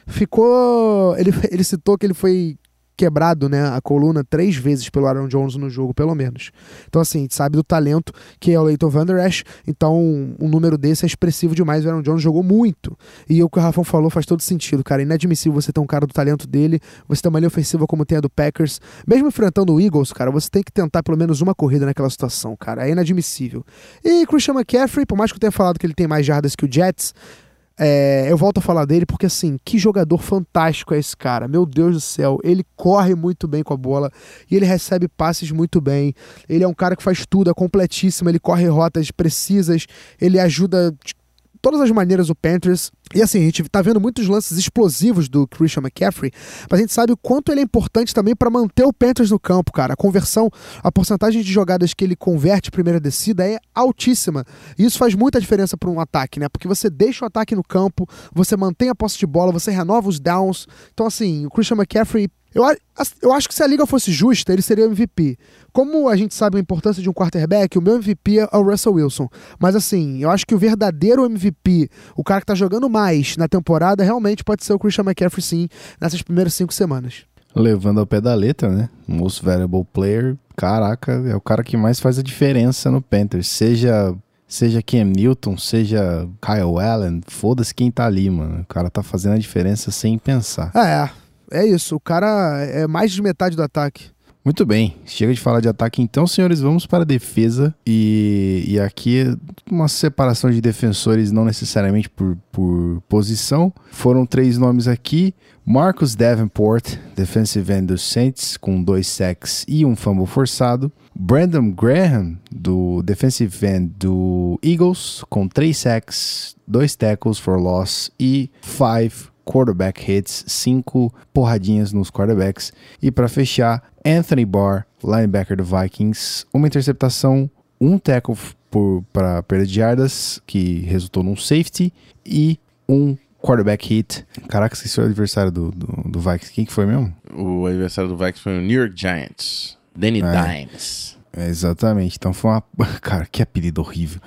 Ficou. Ele, ele citou que ele foi quebrado né, a coluna três vezes pelo Aaron Jones no jogo, pelo menos. Então, assim, a gente sabe do talento que é o Leighton Van Der Esch, então um número desse é expressivo demais. O Aaron Jones jogou muito. E o que o Rafão falou faz todo sentido, cara. É inadmissível você ter um cara do talento dele, você ter uma linha ofensiva como tem a do Packers. Mesmo enfrentando o Eagles, cara, você tem que tentar pelo menos uma corrida naquela situação, cara. É inadmissível. E Christian McCaffrey, por mais que eu tenha falado que ele tem mais jardas que o Jets, é, eu volto a falar dele porque, assim, que jogador fantástico é esse cara. Meu Deus do céu. Ele corre muito bem com a bola e ele recebe passes muito bem. Ele é um cara que faz tudo, é completíssimo. Ele corre rotas precisas, ele ajuda todas as maneiras o Panthers. E assim, a gente tá vendo muitos lances explosivos do Christian McCaffrey, mas a gente sabe o quanto ele é importante também para manter o Panthers no campo, cara. A conversão, a porcentagem de jogadas que ele converte primeira descida é altíssima. E isso faz muita diferença para um ataque, né? Porque você deixa o ataque no campo, você mantém a posse de bola, você renova os downs. Então, assim, o Christian McCaffrey eu, eu acho que se a liga fosse justa, ele seria MVP. Como a gente sabe a importância de um quarterback, o meu MVP é o Russell Wilson. Mas assim, eu acho que o verdadeiro MVP, o cara que tá jogando mais na temporada, realmente pode ser o Christian McCaffrey, sim, nessas primeiras cinco semanas. Levando ao pé da letra, né? Most valuable player, caraca, é o cara que mais faz a diferença no Panthers. Seja seja Cam Newton, seja Kyle Allen, foda-se quem tá ali, mano. O cara tá fazendo a diferença sem pensar. É, é isso. O cara é mais de metade do ataque. Muito bem, chega de falar de ataque então, senhores, vamos para a defesa. E, e aqui uma separação de defensores, não necessariamente por, por posição. Foram três nomes aqui: Marcus Davenport, defensive end dos Saints, com dois sacks e um fumble forçado. Brandon Graham, do defensive end do Eagles, com três sacks, dois tackles for loss e five quarterback hits, cinco porradinhas nos quarterbacks. E para fechar, Anthony Barr, linebacker do Vikings, uma interceptação, um tackle para perda de yardas, que resultou num safety, e um quarterback hit. Caraca, esqueci o adversário do, do, do Vikings. Quem que foi mesmo? O adversário do Vikings foi o New York Giants. Danny é. Dimes. É, exatamente. Então foi uma. Cara, que apelido horrível.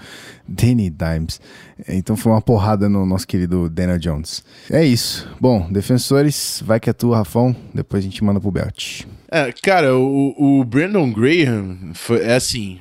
Danny Dimes. Então foi uma porrada no nosso querido Daniel Jones. É isso. Bom, defensores, vai que é tua, Rafão. Depois a gente manda pro Belt. É, cara, o, o Brandon Graham foi, é assim.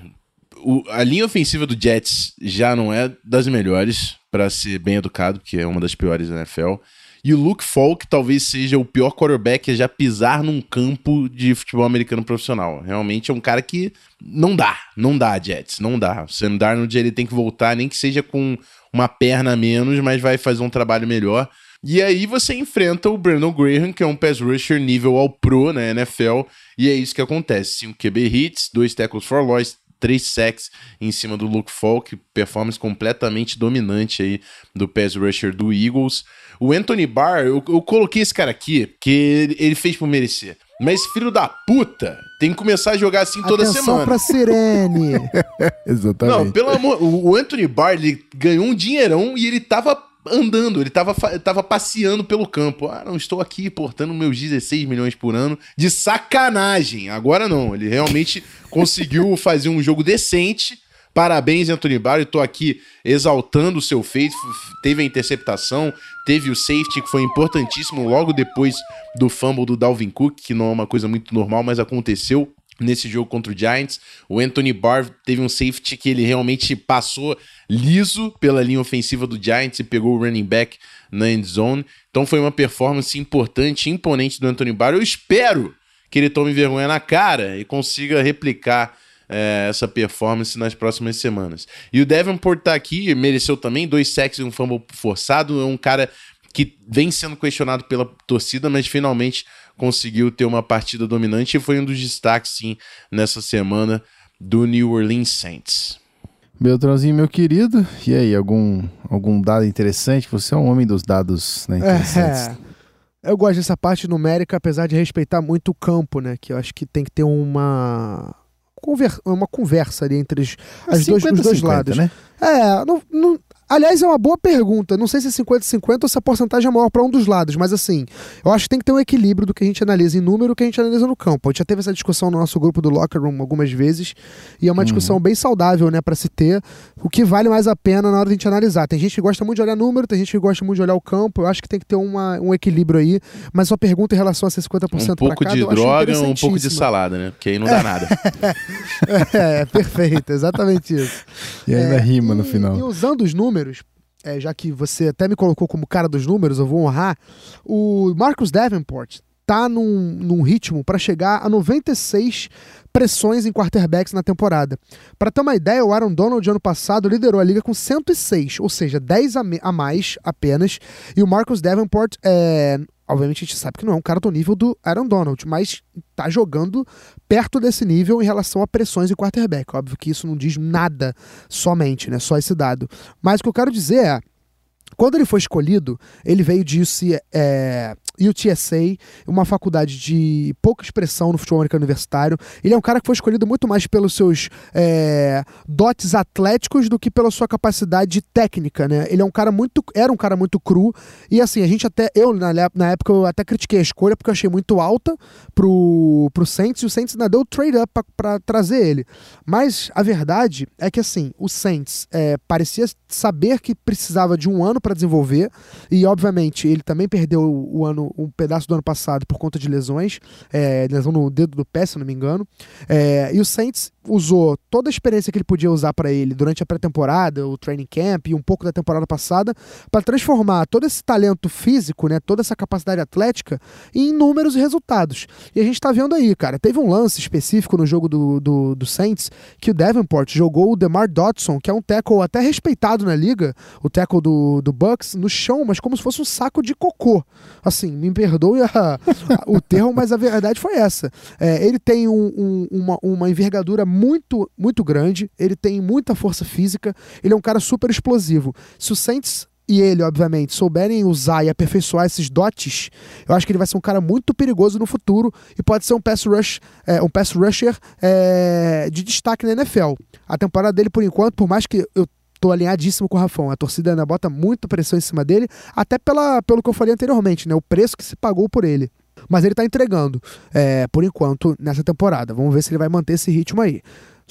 O, a linha ofensiva do Jets já não é das melhores, para ser bem educado, porque é uma das piores da NFL. E o Luke Falk talvez seja o pior quarterback a já pisar num campo de futebol americano profissional. Realmente é um cara que não dá, não dá, Jets, não dá. O Sam Darnold ele tem que voltar, nem que seja com uma perna a menos, mas vai fazer um trabalho melhor. E aí você enfrenta o Brandon Graham, que é um pass rusher nível ao pro na NFL, e é isso que acontece. 5 QB hits, 2 tackles for loss, 3 sacks em cima do Luke Falk, performance completamente dominante aí do pass rusher do Eagles. O Anthony Barr, eu, eu coloquei esse cara aqui, porque ele, ele fez por merecer. Mas filho da puta tem que começar a jogar assim toda Atenção semana. pra Sirene. Exatamente. Não, pelo amor. O Anthony Barr ele ganhou um dinheirão e ele tava andando, ele tava, tava passeando pelo campo. Ah, não, estou aqui portando meus 16 milhões por ano de sacanagem. Agora não, ele realmente conseguiu fazer um jogo decente. Parabéns, Anthony Barr. Estou aqui exaltando o seu feito. Teve a interceptação, teve o safety, que foi importantíssimo logo depois do fumble do Dalvin Cook, que não é uma coisa muito normal, mas aconteceu nesse jogo contra o Giants. O Anthony Barr teve um safety que ele realmente passou liso pela linha ofensiva do Giants e pegou o running back na end zone. Então foi uma performance importante, imponente do Anthony Barr. Eu espero que ele tome vergonha na cara e consiga replicar é, essa performance nas próximas semanas. E o Davenport tá aqui, mereceu também dois sacks e um fumble forçado. É um cara que vem sendo questionado pela torcida, mas finalmente conseguiu ter uma partida dominante e foi um dos destaques, sim, nessa semana do New Orleans Saints. Beltrãozinho, meu querido, e aí, algum, algum dado interessante? Você é um homem dos dados né, interessantes. É, eu gosto dessa parte numérica, apesar de respeitar muito o campo, né? Que eu acho que tem que ter uma, conver uma conversa ali entre os, as 50, dois, os dois 50, lados. Né? É, não, não, Aliás, é uma boa pergunta. Não sei se é 50-50 ou se a porcentagem é maior para um dos lados, mas assim, eu acho que tem que ter um equilíbrio do que a gente analisa em número e que a gente analisa no campo. A gente já teve essa discussão no nosso grupo do Locker Room algumas vezes, e é uma uhum. discussão bem saudável, né, para se ter. O que vale mais a pena na hora de a gente analisar. Tem gente que gosta muito de olhar número, tem gente que gosta muito de olhar o campo. Eu acho que tem que ter uma, um equilíbrio aí, mas sua pergunta em relação a ser 50% Um pouco cada, de droga, um pouco de salada, né? Porque aí não dá é. nada. é, perfeito, exatamente isso. E ainda é, rima no final. E usando os números, é, já que você até me colocou como cara dos números, eu vou honrar. O Marcus Davenport tá num, num ritmo para chegar a 96 pressões em quarterbacks na temporada. Para ter uma ideia, o Aaron Donald ano passado liderou a liga com 106, ou seja, 10 a, a mais apenas. E o Marcus Davenport é, Obviamente a gente sabe que não é um cara do nível do Aaron Donald, mas tá jogando perto desse nível em relação a pressões em quarterback. Óbvio que isso não diz nada somente, né? Só esse dado. Mas o que eu quero dizer é, quando ele foi escolhido, ele veio de UC, é, UTSA, uma faculdade de pouca expressão no futebol americano universitário. Ele é um cara que foi escolhido muito mais pelos seus é, dotes atléticos do que pela sua capacidade técnica, né? Ele é um cara muito, era um cara muito cru e assim a gente até eu na, na época eu até critiquei a escolha porque eu achei muito alta pro pro Saints e o Saints ainda deu trade up para trazer ele. Mas a verdade é que assim o Saints é, parecia saber que precisava de um ano para desenvolver e obviamente ele também perdeu o ano um pedaço do ano passado por conta de lesões, é, lesão no dedo do pé, se não me engano. É, e o Saints usou toda a experiência que ele podia usar para ele durante a pré-temporada, o training camp e um pouco da temporada passada, para transformar todo esse talento físico, né, toda essa capacidade atlética em números e resultados. E a gente está vendo aí, cara. Teve um lance específico no jogo do, do, do Saints que o Davenport jogou o DeMar Dodson, que é um tackle até respeitado na liga, o tackle do, do Bucks, no chão, mas como se fosse um saco de cocô. Assim, me perdoe a, a, o termo, mas a verdade foi essa. É, ele tem um, um, uma, uma envergadura muito, muito grande, ele tem muita força física, ele é um cara super explosivo. Se o Saints e ele, obviamente, souberem usar e aperfeiçoar esses dotes, eu acho que ele vai ser um cara muito perigoso no futuro e pode ser um pass, rush, é, um pass rusher é, de destaque na NFL. A temporada dele, por enquanto, por mais que eu tô alinhadíssimo com o Rafão. A torcida ainda bota muita pressão em cima dele, até pela, pelo que eu falei anteriormente, né? O preço que se pagou por ele. Mas ele tá entregando, é, por enquanto, nessa temporada. Vamos ver se ele vai manter esse ritmo aí.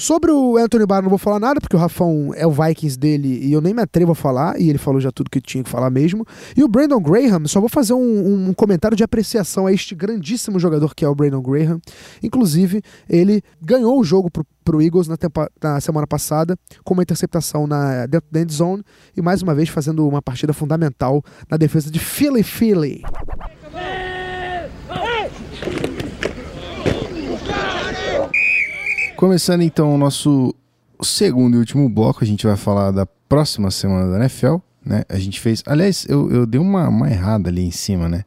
Sobre o Anthony Barr não vou falar nada, porque o Rafão é o Vikings dele e eu nem me atrevo a falar, e ele falou já tudo que tinha que falar mesmo. E o Brandon Graham, só vou fazer um, um comentário de apreciação a este grandíssimo jogador que é o Brandon Graham. Inclusive, ele ganhou o jogo pro, pro Eagles na, na semana passada, com uma interceptação na, dentro da end zone, e mais uma vez fazendo uma partida fundamental na defesa de Philly Philly. Começando então o nosso segundo e último bloco, a gente vai falar da próxima semana da NFL, né? A gente fez. Aliás, eu, eu dei uma, uma errada ali em cima, né?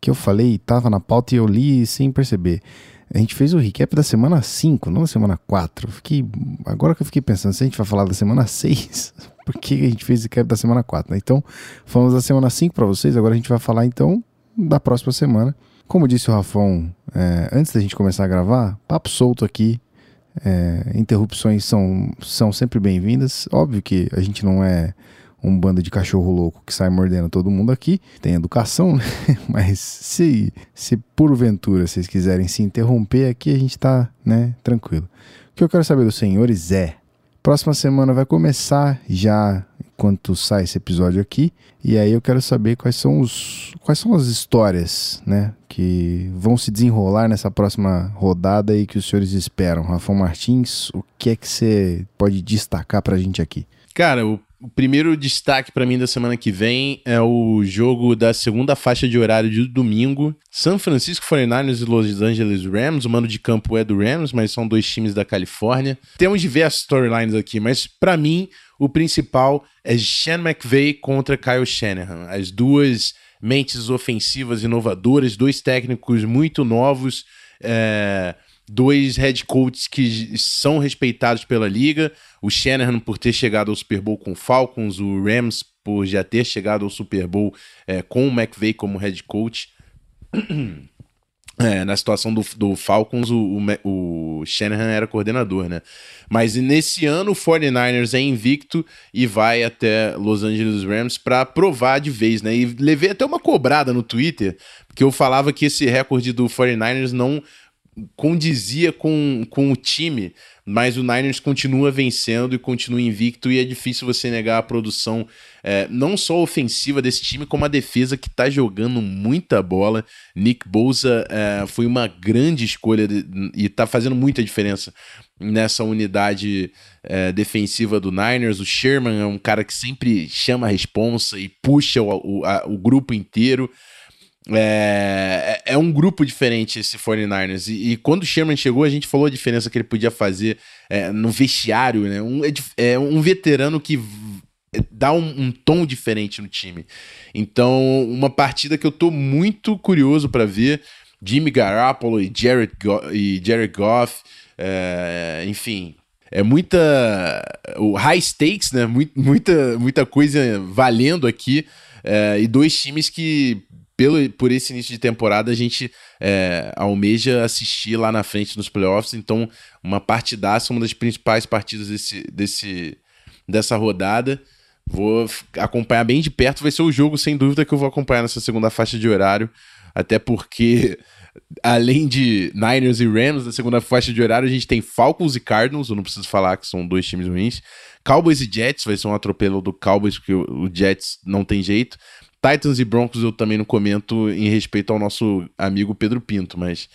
Que eu falei, tava na pauta e eu li sem perceber. A gente fez o recap da semana 5, não da semana 4. Fiquei, agora que eu fiquei pensando, se a gente vai falar da semana 6, por que a gente fez o recap da semana 4? Né? Então, falamos da semana 5 para vocês, agora a gente vai falar então da próxima semana. Como disse o Rafão é, antes da gente começar a gravar, papo solto aqui, é, interrupções são, são sempre bem-vindas. Óbvio que a gente não é um bando de cachorro louco que sai mordendo todo mundo aqui. Tem educação, né? Mas se, se porventura vocês quiserem se interromper aqui, a gente tá né, tranquilo. O que eu quero saber dos senhores é: próxima semana vai começar já enquanto sai esse episódio aqui. E aí eu quero saber quais são os quais são as histórias, né, que vão se desenrolar nessa próxima rodada e que os senhores esperam. Rafael Martins, o que é que você pode destacar pra gente aqui? Cara, o o primeiro destaque para mim da semana que vem é o jogo da segunda faixa de horário de domingo. São Francisco 49ers e Los Angeles Rams. O mano de campo é do Rams, mas são dois times da Califórnia. Temos diversos storylines aqui, mas para mim o principal é Sean McVay contra Kyle Shanahan. As duas mentes ofensivas inovadoras, dois técnicos muito novos, é, dois head coaches que são respeitados pela liga. O Shanahan por ter chegado ao Super Bowl com o Falcons, o Rams por já ter chegado ao Super Bowl é, com o McVay como head coach. É, na situação do, do Falcons, o, o, o, Shanahan era coordenador, né? Mas nesse ano o 49ers é invicto e vai até Los Angeles Rams para provar de vez, né? E levei até uma cobrada no Twitter, porque eu falava que esse recorde do 49ers não condizia com, com o time, mas o Niners continua vencendo e continua invicto, e é difícil você negar a produção, é, não só ofensiva desse time, como a defesa que tá jogando muita bola. Nick Bosa é, foi uma grande escolha de, e tá fazendo muita diferença nessa unidade é, defensiva do Niners. O Sherman é um cara que sempre chama a responsa e puxa o, o, a, o grupo inteiro. É, é, é um grupo diferente esse 49ers. E, e, quando o Sherman chegou, a gente falou a diferença que ele podia fazer é, no vestiário, né? Um, é, é um veterano que dá um, um, tom diferente no time. Então, uma partida que eu tô muito curioso para ver. Jimmy Garoppolo e Jared, Go e Jared Goff, é, enfim, é muita o high stakes, né? Muita, muita coisa valendo aqui é, e dois times que pelo, por esse início de temporada, a gente é, almeja assistir lá na frente nos playoffs. Então, uma partidaça, uma das principais partidas desse, desse, dessa rodada. Vou acompanhar bem de perto. Vai ser o jogo, sem dúvida, que eu vou acompanhar nessa segunda faixa de horário. Até porque, além de Niners e Rams, na segunda faixa de horário, a gente tem Falcons e Cardinals. Eu não preciso falar que são dois times ruins. Cowboys e Jets, vai ser um atropelo do Cowboys, porque o Jets não tem jeito. Titans e Broncos eu também não comento em respeito ao nosso amigo Pedro Pinto, mas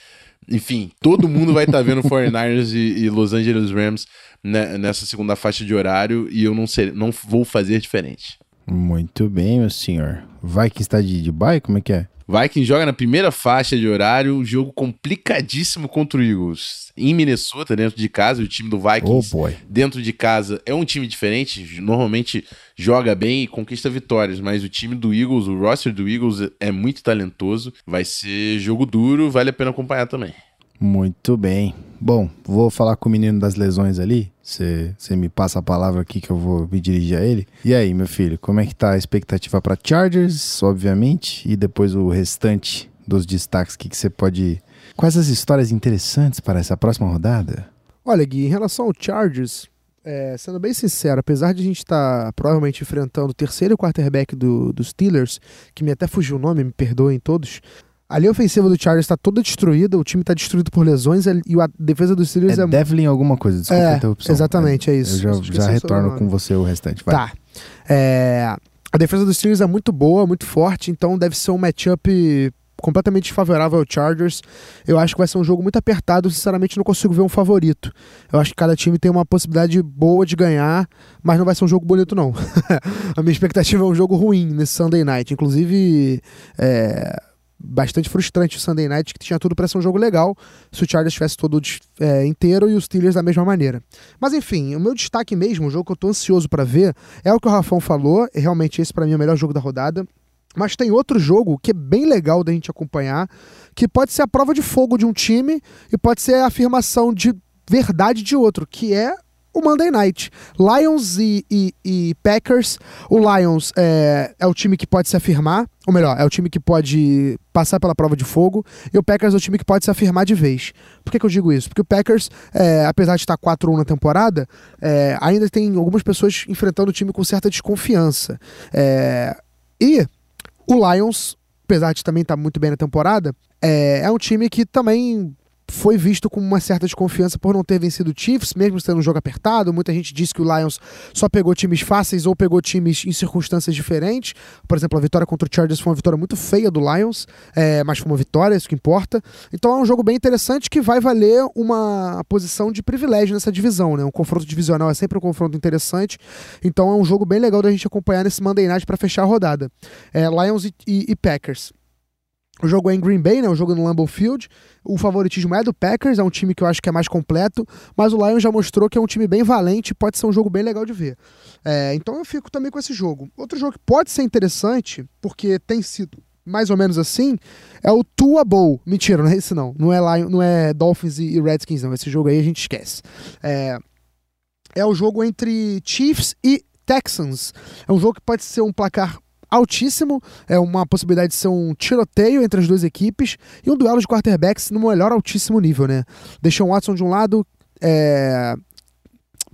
enfim, todo mundo vai estar tá vendo 49ers e, e, Los Angeles Rams né, nessa segunda faixa de horário e eu não, ser, não vou fazer diferente. Muito bem, meu senhor. Vai que está de, de bye? Como é que é? Vikings joga na primeira faixa de horário, um jogo complicadíssimo contra o Eagles. Em Minnesota, dentro de casa, o time do Vikings oh dentro de casa é um time diferente, normalmente joga bem e conquista vitórias, mas o time do Eagles, o roster do Eagles é muito talentoso, vai ser jogo duro, vale a pena acompanhar também. Muito bem. Bom, vou falar com o menino das lesões ali. Você me passa a palavra aqui que eu vou me dirigir a ele. E aí, meu filho, como é que tá a expectativa para Chargers, obviamente, e depois o restante dos destaques que você pode. Quais as histórias interessantes para essa próxima rodada? Olha, Gui, em relação ao Chargers, é, sendo bem sincero, apesar de a gente estar tá, provavelmente enfrentando o terceiro quarterback do, dos Steelers, que me até fugiu o nome, me perdoem todos, A linha ofensiva do Chargers está toda destruída, o time está destruído por lesões e a defesa dos Steelers É, é, Devlin alguma coisa, desculpa É, a interrupção. exatamente, é isso. Eu já, já retorno com você o restante. Vai. Tá. É, a defesa dos Steelers é muito boa, muito forte, então deve ser um matchup completamente desfavorável ao Chargers. Eu acho que vai ser um jogo muito apertado, sinceramente não consigo ver um favorito. Eu acho que cada time tem uma possibilidade boa de ganhar, mas não vai ser um jogo bonito não. a minha expectativa é um jogo ruim nesse Sunday Night, inclusive é, bastante frustrante o Sunday Night, que tinha tudo para ser um jogo legal, se o Chargers estivesse todo é, inteiro e os Steelers da mesma maneira. Mas enfim, o meu destaque mesmo, o jogo que eu tô ansioso para ver, é o que o Rafão falou, realmente esse para mim é o melhor jogo da rodada. Mas tem outro jogo que é bem legal da gente acompanhar, que pode ser a prova de fogo de um time e pode ser a afirmação de verdade de outro, que é o Monday Night. Lions e, e- e Packers. O Lions é, é o time que pode se afirmar, ou melhor, é o time que pode passar pela prova de fogo, e o Packers é o time que pode se afirmar de vez. Por que, que eu digo isso? Porque o Packers, é, apesar de estar 4-1 na temporada, é, ainda tem algumas pessoas enfrentando o time com certa desconfiança. É, e o Lions, apesar de também estar muito bem na temporada, é, é um time que também foi visto com uma certa desconfiança por não ter vencido o Chiefs, mesmo sendo um jogo apertado. Muita gente disse que o Lions só pegou times fáceis ou pegou times em circunstâncias diferentes. Por exemplo, a vitória contra o Chargers foi uma vitória muito feia do Lions, é, mas foi uma vitória, isso que importa. Então é um jogo bem interessante que vai valer uma posição de privilégio nessa divisão. Né? Um confronto divisional é sempre um confronto interessante. Então é um jogo bem legal da gente acompanhar nesse Monday Night para fechar a rodada. É, Lions e, e- e Packers. O jogo é em Green Bay, né? O jogo é no Lambeau Field. O favoritismo é do Packers, é um time que eu acho que é mais completo, mas o Lions já mostrou que é um time bem valente, pode ser um jogo bem legal de ver. É, então eu fico também com esse jogo. Outro jogo que pode ser interessante, porque tem sido mais ou menos assim, é o Tua Bowl. Mentira, não é esse não. Não é, Lion, não é Dolphins e Redskins, não. Esse jogo aí a gente esquece. É, é o jogo entre Chiefs e Texans. É um jogo que pode ser um placar altíssimo, é uma possibilidade de ser um tiroteio entre as duas equipes e um duelo de quarterbacks no melhor altíssimo nível, né? Deixou Watson de um lado, é...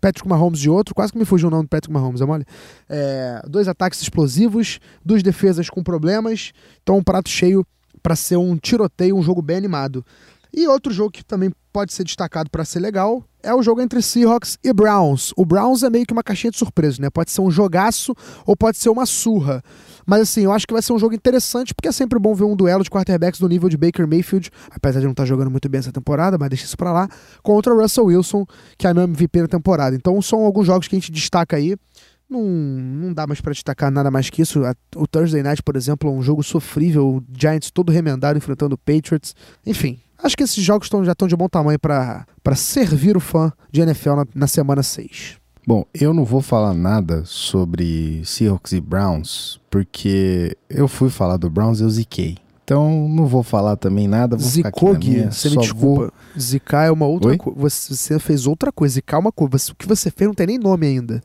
Patrick Mahomes de outro, quase que me fugiu o nome do Patrick Mahomes, é mole? É, dois ataques explosivos, duas defesas com problemas, então um prato cheio para ser um tiroteio, um jogo bem animado. E outro jogo que também pode ser destacado para ser legal é o jogo entre Seahawks e Browns. O Browns é meio que uma caixinha de surpresa, né? Pode ser um jogaço ou pode ser uma surra. Mas assim, eu acho que vai ser um jogo interessante porque é sempre bom ver um duelo de quarterbacks do nível de Baker Mayfield, apesar de não estar jogando muito bem essa temporada, mas deixa isso pra lá, contra o Russell Wilson, que é meu MVP na temporada. Então são alguns jogos que a gente destaca aí. Não, não dá mais pra destacar nada mais que isso. O Thursday Night, por exemplo, é um jogo sofrível. O Giants todo remendado enfrentando o Patriots. Enfim, acho que esses jogos tão, já estão de bom tamanho pra servir o fã de NFL na, na semana 6. Bom, eu não vou falar nada sobre Seahawks e Browns, porque eu fui falar do Browns e eu ziquei. Então não vou falar também nada, vou Zicou, Gui, você me desculpa. Zicar é uma outra Oi? coisa. Você, você fez outra coisa. Zicar é uma coisa. O que você fez não tem nem nome ainda.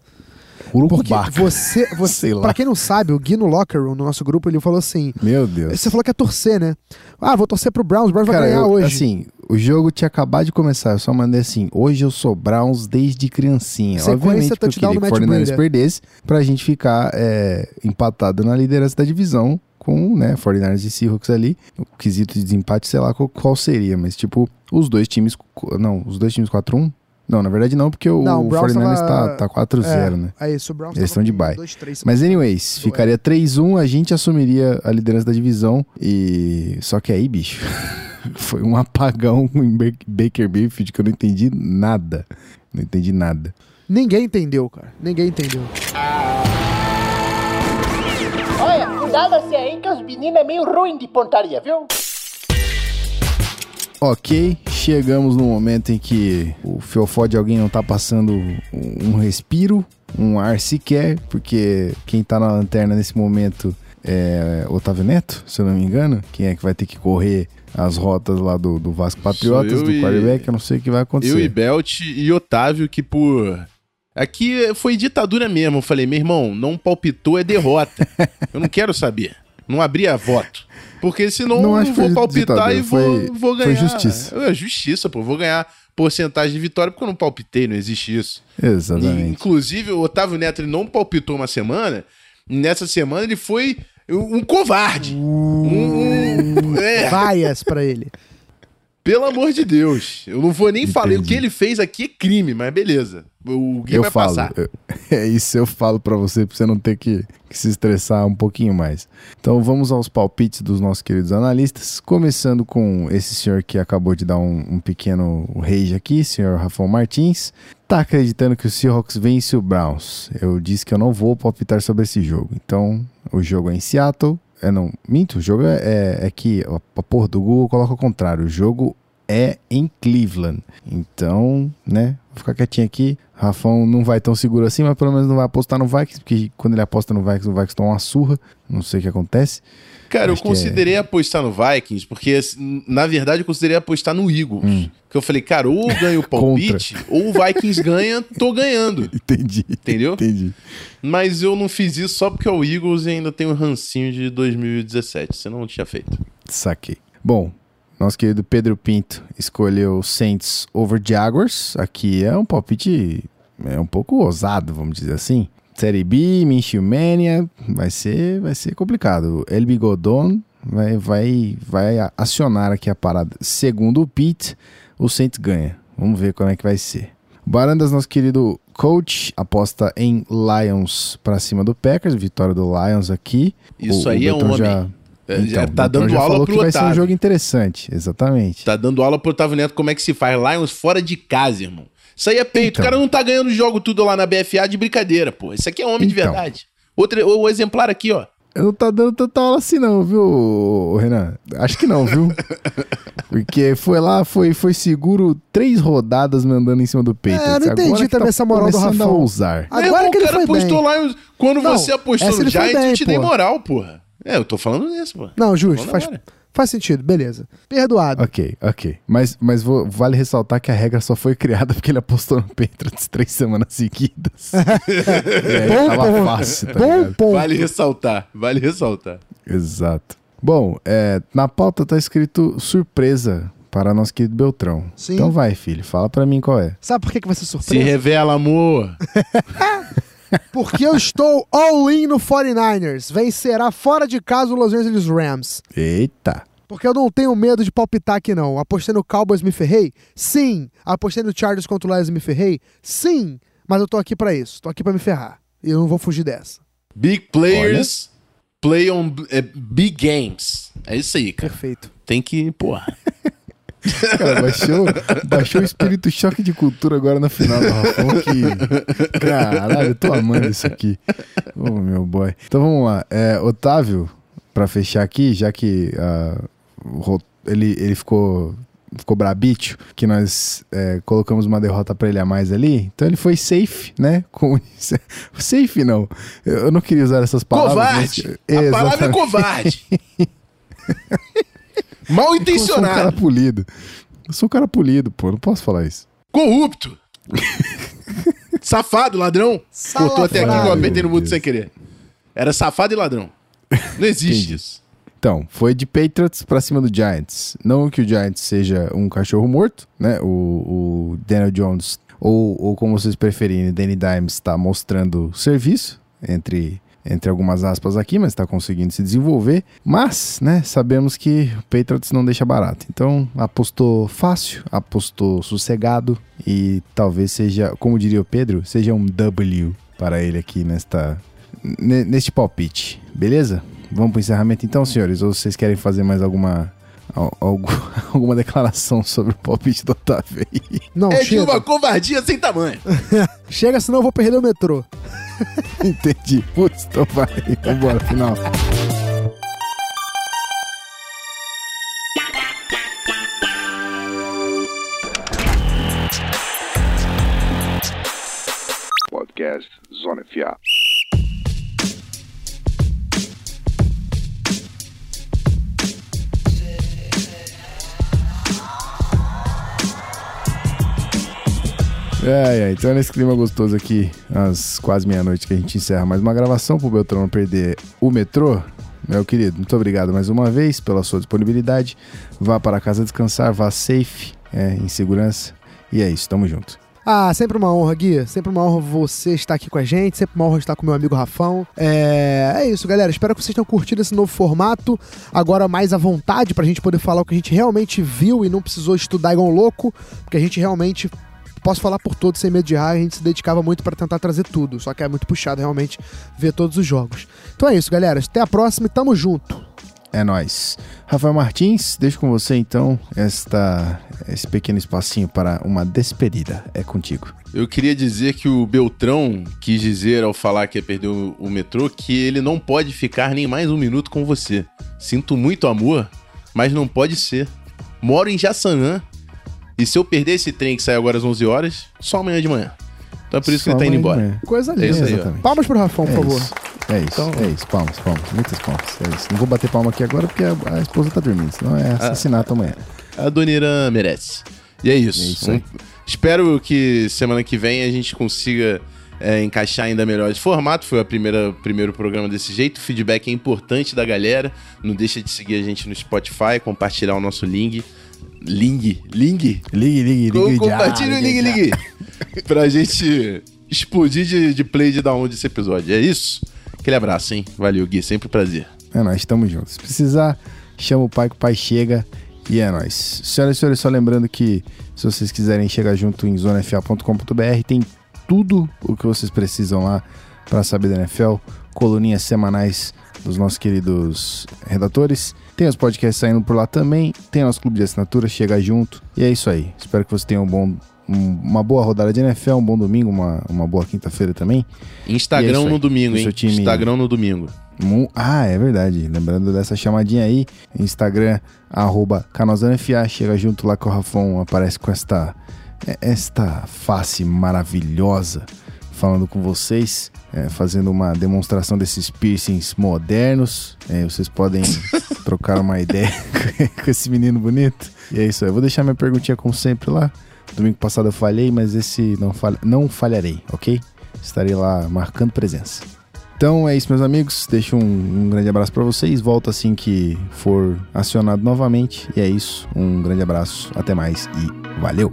Vou Porque Urucubaca. você, você pra quem não sabe, o Gui no Locker Room, no nosso grupo, ele falou assim: Meu Deus. Você falou que é torcer, né? Ah, vou torcer pro Browns, o Browns vai Cara, ganhar eu- hoje. assim, o jogo tinha acabado de começar, eu só mandei assim, hoje eu sou Browns desde criancinha. Sequência, Obviamente que eu queria que o Matt 49ers Breida. perdesse, pra gente ficar é, empatado na liderança da divisão com, né, 49ers e Seahawks ali. O quesito de desempate, sei lá qual, qual seria, mas tipo, os dois times, não, os dois times 4-1? Não, na verdade não, porque o, Não, o o Browns 49ers tava- tá, tá 4-0, né? É isso, o Browns Eles estão de bye. dois, três, Mas anyways, Do ficaria 3-1, a gente assumiria a liderança da divisão e só que aí, bicho, foi um apagão em Ba- Baker Mayfield que eu não entendi nada. Não entendi nada. Ninguém entendeu, cara. Ninguém entendeu. Olha, cuidado-se aí que os meninos é meio ruim de pontaria, viu? Ok, chegamos no momento em que o fiofó de alguém não tá passando um respiro, um ar sequer, porque quem tá na lanterna nesse momento é Otávio Neto, se eu não me engano. Quem é que vai ter que correr as rotas lá do, do Vasco Patriotas, do e- quarterback? Eu não sei o que vai acontecer. Eu e Belt e Otávio, que por. Aqui foi ditadura mesmo. Eu falei, meu irmão, não palpitou é derrota. eu não quero saber. Não abria voto. Porque senão Não eu vou foi palpitar ditadura, e vou, foi- vou foi ganhar. justiça. É justiça, pô. Vou ganhar porcentagem de vitória porque eu não palpitei, não existe isso. E, Exatamente. inclusive, o Otávio Neto ele não palpitou uma semana. e Nessa semana ele foi um covarde. Um, um- É. vaias pra ele. Pelo amor de Deus. Eu não vou nem falar. O que ele fez aqui é crime, mas beleza. O Gui eu vai falo. passar. eu- é isso eu falo pra você, pra você não ter que, que se estressar um pouquinho mais. Então vamos aos palpites dos nossos queridos analistas. Começando com esse senhor que acabou de dar um, um pequeno rage aqui, senhor Rafael Martins. Tá acreditando que o Seahawks vence o Browns. Eu disse que eu não vou palpitar sobre esse jogo. Então, o jogo é em Seattle. É, não, minto, o jogo é, é, é que a, porra do Google coloca o contrário. O jogo é em Cleveland. Então, né, vou ficar quietinho aqui. Rafão não vai tão seguro assim, mas pelo menos não vai apostar no Vikings, porque quando ele aposta no Vikings, o Vikings toma uma surra. Não sei o que acontece. Cara, eu é- considerei apostar no Vikings, porque assim, na verdade eu considerei apostar no Eagles. Hum. Que eu falei, cara, ou ganho o palpite, ou o Vikings ganha, tô ganhando. Entendi. Entendeu? Entendi. Mas eu não fiz isso só porque é o Eagles e ainda tem um rancinho de 2017. Você não tinha feito. Saquei. Bom, nosso querido Pedro Pinto escolheu Saints over Jaguars. Aqui é um palpite é um pouco ousado, vamos dizer assim. Série B, Minshew Mania, vai ser, vai ser complicado. El Bigodon vai, vai, vai acionar aqui a parada. Segundo o Pete, o Saints ganha. Vamos ver como é que vai ser. Barandas, nosso querido coach, aposta em Lions pra cima do Packers. Vitória do Lions aqui. Isso O- o aí é um homem. já- É, já então, tá o Beltrão dando já aula falou pro que vai ser um jogo interessante, exatamente. Tá dando aula pro Otávio Neto como é que se faz Lions fora de casa, irmão. Isso aí é peito. Então. O cara não tá ganhando jogo tudo lá na BFA de brincadeira, pô. Isso aqui é homem de Então. verdade. Outro, o exemplar aqui, ó. Eu não tá dando tanta aula assim não, viu, Renan? Acho que não, viu? Porque foi lá, foi, foi seguro três rodadas mandando em cima do peito. É, eu não entendi também essa moral do começando a Rafão. ousar. Agora Meu que ele o cara foi apostou bem. Lions. Quando Não, você apostou no Giants, eu te dei pô. moral, porra. É, eu tô falando nisso, pô. Não, justo, faz, agora. Faz sentido, beleza. Perdoado. Ok, ok. Mas, mas vou- vale ressaltar que a regra só foi criada porque ele apostou no Patriots três semanas seguidas. e aí Bom tava ponto. fácil, tá Bom ponto. Vale ressaltar, vale ressaltar. Exato. Bom, é, na pauta tá escrito surpresa para nosso querido Beltrão. Sim. Então vai, filho, fala pra mim qual é. Sabe por que, que vai ser Se surpresa? revela, amor. Porque eu estou all-in no 49ers. Vencerá fora de casa o Los Angeles Rams. Eita. Porque eu não tenho medo de palpitar aqui, não. Apostei no Cowboys, me ferrei? Sim. Apostei no Chargers contra o Lions, me ferrei? Sim. Mas eu tô aqui pra isso. Tô aqui pra me ferrar. E eu não vou fugir dessa. Big players play on é, big games. É isso aí, cara. Perfeito. Tem que, porra. Cara, baixou, baixou o espírito choque de cultura agora no final do Rafão que... Caralho, eu tô amando isso aqui. Ô, meu boy. Então vamos lá. É, Otávio, pra fechar aqui, já que Ro- ele, ele ficou... Ficou brabítio, que nós é, colocamos uma derrota pra ele a mais ali. Então ele foi safe, né? Com isso. Safe não. Eu não queria usar essas palavras. Covarde. mas- A palavra é covarde. Mal Eu sou um cara intencionado. polido. Eu sou um cara polido, pô. Não posso falar isso. Corrupto. Safado, ladrão. Pô, tô até aqui que eu Salafrário. apertei no mudo sem querer. Era safado e ladrão. Não existe isso. Então, foi de Patriots pra cima do Giants. Não que o Giants seja um cachorro morto, né? O, o Daniel Jones, ou, ou como vocês preferirem, Danny Dimes está mostrando serviço, entre, entre algumas aspas aqui, mas está conseguindo se desenvolver. Mas, né, sabemos que o Patriots não deixa barato. Então, apostou fácil, apostou sossegado e talvez seja, como diria o Pedro, seja um W para ele aqui nesta, ne- neste palpite. Beleza? Vamos pro encerramento então, senhores? Ou vocês querem fazer mais alguma al- algu- alguma declaração sobre o palpite do Otávio aí? Não, É de chega. uma covardia sem tamanho. Chega, senão eu vou perder o metrô. Entendi. Putz, então vai. Vambora, final. Podcast Zona. Ai, ai, então é nesse clima gostoso aqui, às quase meia-noite, que a gente encerra mais uma gravação pro Beltrão perder o metrô. Meu querido, muito obrigado mais uma vez pela sua disponibilidade. Vá para casa descansar, vá safe, é, em segurança. E é isso, tamo junto. Ah, sempre uma honra, Gui. Sempre uma honra você estar aqui com a gente. Sempre uma honra estar com meu amigo Rafão. É, é isso, galera. Espero que vocês tenham curtido esse novo formato. Agora mais à vontade pra gente poder falar o que a gente realmente viu e não precisou estudar igual um louco. Porque a gente realmente posso falar por todos sem medo de errar, a gente se dedicava muito para tentar trazer tudo, só que é muito puxado realmente ver todos os jogos. Então é isso, galera. Até a próxima e tamo junto. É nóis. Rafael Martins, deixo com você então esta, esse pequeno espacinho para uma despedida. É contigo. Eu queria dizer que o Beltrão quis dizer ao falar que ia perder o, o metrô que ele não pode ficar nem mais um minuto com você. Sinto muito amor, mas não pode ser. Moro em Jaçanã e se eu perder esse trem que sai agora às 11 horas, só amanhã de manhã. Então é por isso que Só ele tá indo embora. Coisa É linda. isso aí. Exatamente. Palmas pro Rafão, por É favor. isso. É isso, Então- é isso. Palmas, palmas. Muitas palmas. É isso. Não vou bater palma aqui agora porque a, a esposa tá dormindo, senão é assassinato amanhã. A Dona Irã merece. E é isso. É isso. Um- espero que semana que vem a gente consiga é, encaixar ainda melhor esse formato. Foi o primeiro programa desse jeito. O feedback é importante da galera. Não deixa de seguir a gente no Spotify, compartilhar o nosso link. Ligue, ligue, Com- ligue. já, Compartilha o link, já. link. pra gente explodir de, de play de download desse episódio. É isso? Aquele abraço, hein? Valeu, Gui. Sempre um prazer. É nóis, tamo junto. Se precisar, chama o pai que o pai chega e é nóis. Senhoras e senhores, só lembrando que se vocês quiserem chegar junto em zonefa.com.br, tem tudo o que vocês precisam lá para saber da NFL, coluninhas semanais dos nossos queridos redatores. Tem os podcasts saindo por lá também, tem nosso clube de assinatura, chega junto. E é isso aí. Espero que você tenha um bom, um- uma boa rodada de NFL, um bom domingo, uma, uma boa quinta-feira também. É Instagram aí. no domingo, hein? seu time- Instagram no domingo. Ah, é verdade. Lembrando dessa chamadinha aí, Instagram, arroba canalzanafa, chega junto lá que o Rafão aparece com esta, é- esta face maravilhosa, falando com vocês, é, fazendo uma demonstração desses piercings modernos. É, vocês podem trocar uma ideia com esse menino bonito. E é isso aí. Eu vou deixar minha perguntinha como sempre lá. Domingo passado eu falhei, mas esse não, falha, não falharei, ok? Estarei lá marcando presença. Então é isso, meus amigos. Deixo um, um grande abraço pra vocês. Volto assim que for acionado novamente. E é isso. Um grande abraço. Até mais e valeu!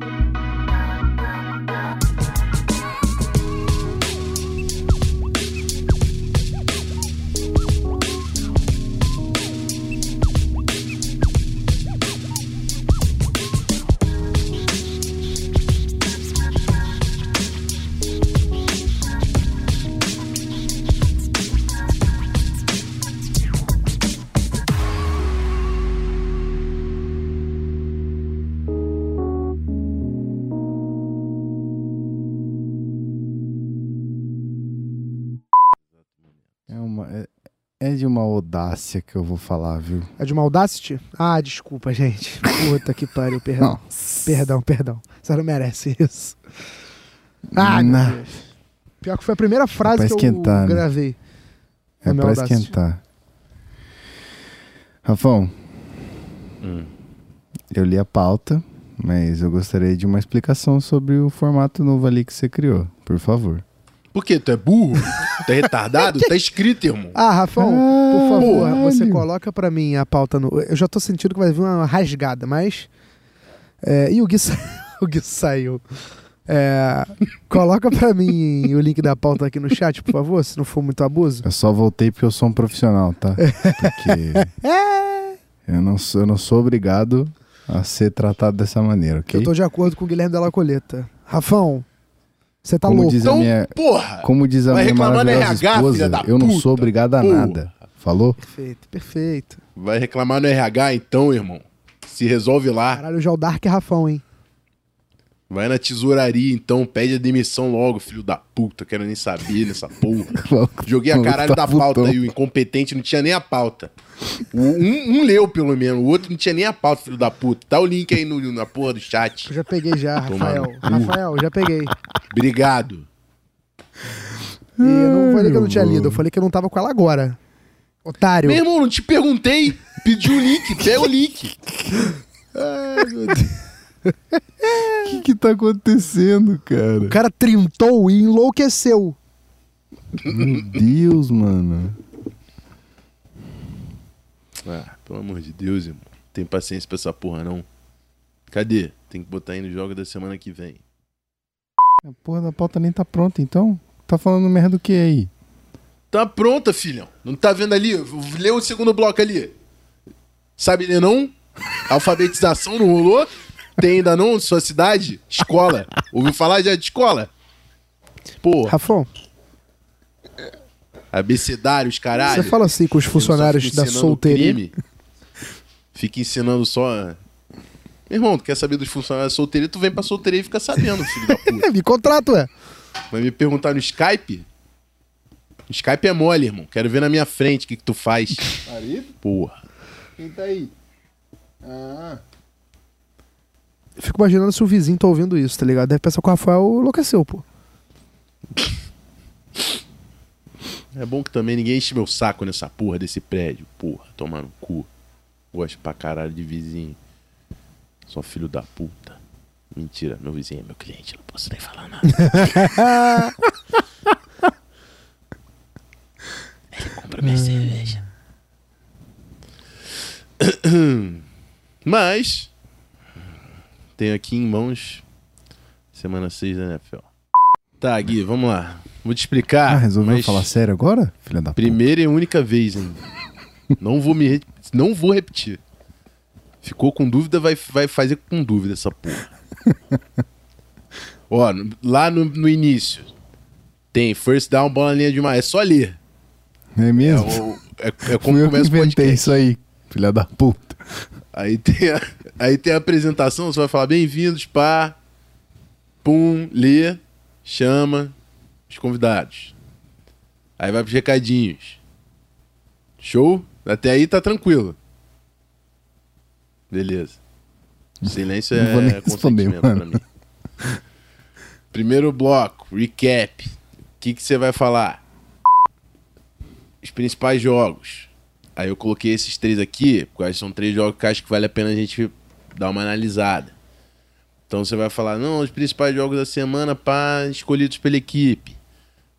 É de uma audácia que eu vou falar, viu? É de uma Audacity? Ah, desculpa, gente. Puta que pariu, perdão. Nossa. Perdão, perdão. Você não merece isso. Ah, meu Não. Deus. Pior que foi a primeira frase pra que eu né? gravei. É pra Audacity. esquentar. Rafão, Hum. eu li a pauta, mas eu gostaria de uma explicação sobre o formato novo ali que você criou, por favor. Por quê? Tu é burro? tu é retardado? tá escrito, irmão. Ah, Rafão, por favor, Caralho. você coloca pra mim a pauta no. Eu já tô sentindo que vai vir uma rasgada, mas. É, e o Gui, sa... o Gui saiu. É, coloca pra mim o link da pauta aqui no chat, por favor, se não for muito abuso. Eu só voltei porque eu sou um profissional, tá? Porque eu não sou, eu não sou obrigado a ser tratado dessa maneira, ok? Eu tô de acordo com o Guilherme Della Coleta. Rafão, você tá Como louco. diz a Então, minha, porra! como diz a Vai minha reclamar no maravilhosa RH, filha esposa, da eu não puta. sou obrigado a Porra. nada. Falou? Perfeito, perfeito. Vai reclamar no RH então, irmão. Se resolve lá. Caralho, já o Dark é Rafão, hein? Vai na tesouraria então, pede a demissão logo, filho da puta. Quero nem saber nessa porra. Joguei a caralho tá da pauta aí, o incompetente não tinha nem a pauta. Um, um leu pelo menos, o outro não tinha nem a pauta, filho da puta. Dá o link aí no, na porra do chat. Eu já peguei já, Rafael. cu. Rafael, já peguei. Obrigado. E eu não falei que eu não tinha lido, eu falei que eu não tava com ela agora. Otário. Meu irmão, não te perguntei. Pedi o link, pega o link. Ai, meu Deus. O que que tá acontecendo, cara? O cara trintou e enlouqueceu. Meu Deus, mano. Ah, pelo amor de Deus, irmão. Tem paciência pra essa porra, não. Cadê? Tem que botar aí no jogo da semana que vem. A porra da pauta nem tá pronta, então. Tá falando merda do que aí? Tá pronta, filhão. Não tá vendo ali? Lê o segundo bloco ali. Sabe ler não? Alfabetização não rolou? Tem ainda não? Sua cidade? Escola. Ouviu falar já de escola? Porra, Rafão, abecedários, caralho. você fala assim com os funcionários da solteirinha. crime. Fica ensinando só. Meu irmão, tu quer saber dos funcionários da solteiria? Tu vem pra solteiria e fica sabendo, filho da puta. Me contrato, é. Vai me perguntar no Skype? Skype é mole, irmão. Quero ver na minha frente o que, que tu faz. Porra. Quem tá aí? Ah. Eu fico imaginando se o vizinho tá ouvindo isso, tá ligado? Deve pensar que o Rafael enlouqueceu, pô. É bom que também ninguém enche meu saco nessa porra desse prédio. Porra, tomar no cu. Gosto pra caralho de vizinho. Só filho da puta. Mentira, meu vizinho é meu cliente, não posso nem falar nada. Ele compra minha cerveja. Mas, tenho aqui em mãos semana 6 da NFL. Tá, Gui, vamos lá. Vou te explicar. Ah, resolveu mas falar sério agora? Filha da Primeira e única vez, hein? não vou me re- não vou repetir. Ficou com dúvida, vai, vai fazer com dúvida essa porra. Ó, lá no, no início tem first down, bola na linha de uma. É só ler. puta. É É, mesmo? o- é, é como eu começa o inventei podcast. isso aí, filha da puta. Aí tem, a, aí tem a apresentação, você vai falar bem-vindos, pá. Pum, lê, chama os convidados. Aí vai pros recadinhos. Show? Até aí tá tranquilo. Beleza. Silêncio Não vou nem é responder, consentimento pra mim. Primeiro bloco, recap. O que que você vai falar? Os principais jogos. Aí eu coloquei esses três aqui, porque são três jogos que acho que vale a pena a gente dar uma analisada. Então você vai falar, não, os principais jogos da semana, pá, escolhidos pela equipe.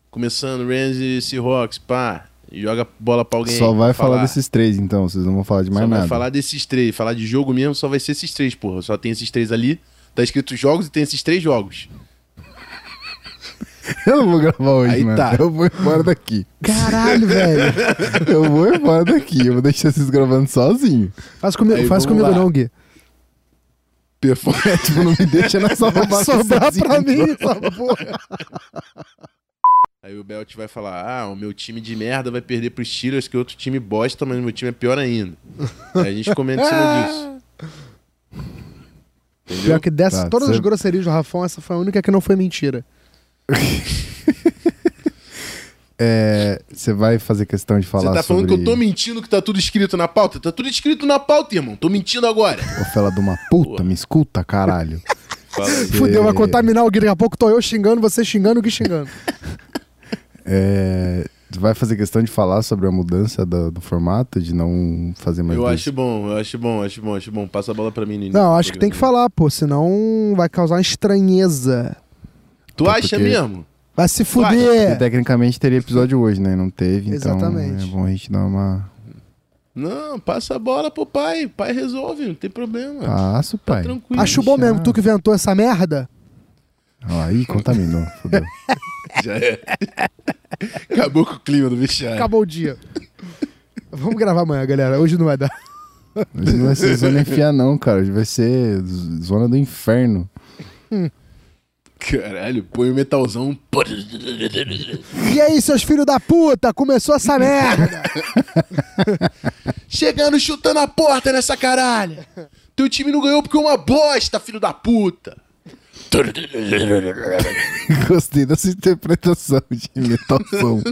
Começando, Rams e Seahawks, pá, joga bola pra alguém. Só vai pra falar desses três, então. Vocês não vão falar de mais só nada. vai falar desses três. Falar de jogo mesmo, só vai ser esses três, porra. Só tem esses três ali. Tá escrito jogos e tem esses três jogos. Eu não vou gravar hoje, Aí mano. tá. Eu vou embora daqui. Caralho, velho. Eu vou embora daqui. Eu vou deixar vocês gravando sozinho. Faz comigo, Aí, faz comigo lá. não, Gui. Tipo, não me deixa nessa roubar sobrar pra mim essa porra. Aí o Belt vai falar: Ah, o meu time de merda vai perder pros Steelers, que outro time bosta, mas o meu time é pior ainda. Aí a gente comenta em cima disso. Entendeu? Pior que dessa, Tá, todas cê- as grosserias do Rafão, essa foi a única que não foi mentira. É, Você vai fazer questão de Você falar tá falando sobre... que eu tô mentindo que tá tudo escrito na pauta? Tá tudo escrito na pauta, irmão. Tô mentindo agora. Ô, fela de uma puta, me escuta, caralho. Fudeu, vai contaminar o Gui. Daqui a pouco tô eu xingando, você xingando, o Gui xingando. É, Você vai fazer questão de falar sobre a mudança do, do formato, de não fazer mais Eu dois- acho bom, eu acho bom, acho bom, acho bom. Passa a bola pra mim, Nini. Não, acho que tem que falar, pô, senão vai causar uma estranheza. Tu acha Porque- mesmo? Vai se Porque fuder. tecnicamente teria episódio hoje, né? Não teve, então Exatamente. é bom a gente dar uma... Não, passa a bola pro pai. Pai resolve, não tem problema. Passo, pai. tranquilo. Acho bom mesmo, tu que inventou essa merda. Aí contaminou, fodeu. Já é. Acabou com o clima do vestiário. Acabou o dia. Vamos gravar amanhã, galera. Hoje não vai dar. Hoje não vai ser zona FA não, cara. Hoje vai ser zona do inferno. Caralho, põe o metalzão. E aí, seus filhos da puta, começou essa merda. Chegando chutando a porta nessa caralha. Teu time não ganhou porque é uma bosta, filho da puta. Gostei dessa interpretação de imitação.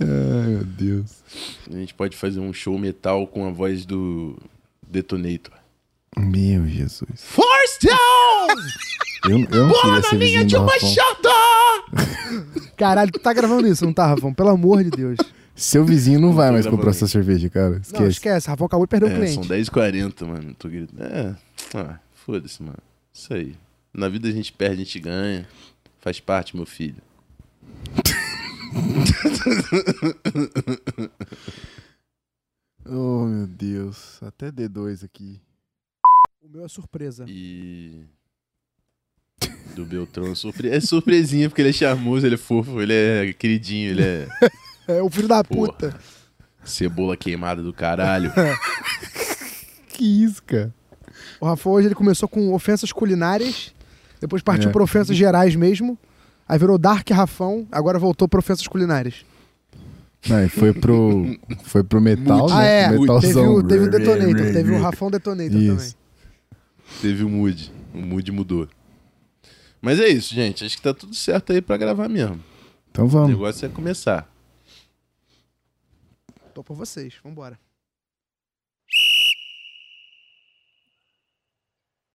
Ai, meu Deus. A gente pode fazer um show metal com a voz do Detonator. Meu Jesus. Force down! Eu, eu não Bola na linha de uma chata! Caralho, tu tá gravando isso, não tá, Rafão? Pelo amor de Deus. Seu vizinho não vai mais comprar essa cerveja, cara. Esquece. Não, esquece, Rafão acabou de perder o É, cliente. são 10h40, mano. Tô gritando. É, ah, foda-se, mano. Isso aí. Na vida a gente perde, a gente ganha. Faz parte, meu filho. Oh, meu Deus. Até D2 aqui. Meu é surpresa. E. Do Beltrão, surpre... é surpresinha, porque ele é charmoso, ele é fofo, ele é queridinho, ele é É o filho da Porra. puta. cebola queimada do caralho. Que isso, cara? O Rafa hoje ele começou com ofensas culinárias, depois partiu É. para ofensas gerais mesmo, aí virou Dark Rafão, agora voltou para ofensas culinárias. Não, e foi pro, foi pro metal, né? Ah, é. Teve Metalzão. o, teve o Detonator, teve o Rafão Detonator Isso. também. Teve o mood. O mood mudou. Mas é isso, gente. Acho que tá tudo certo aí pra gravar mesmo. Então O vamos. negócio é começar. Tô por vocês, vambora.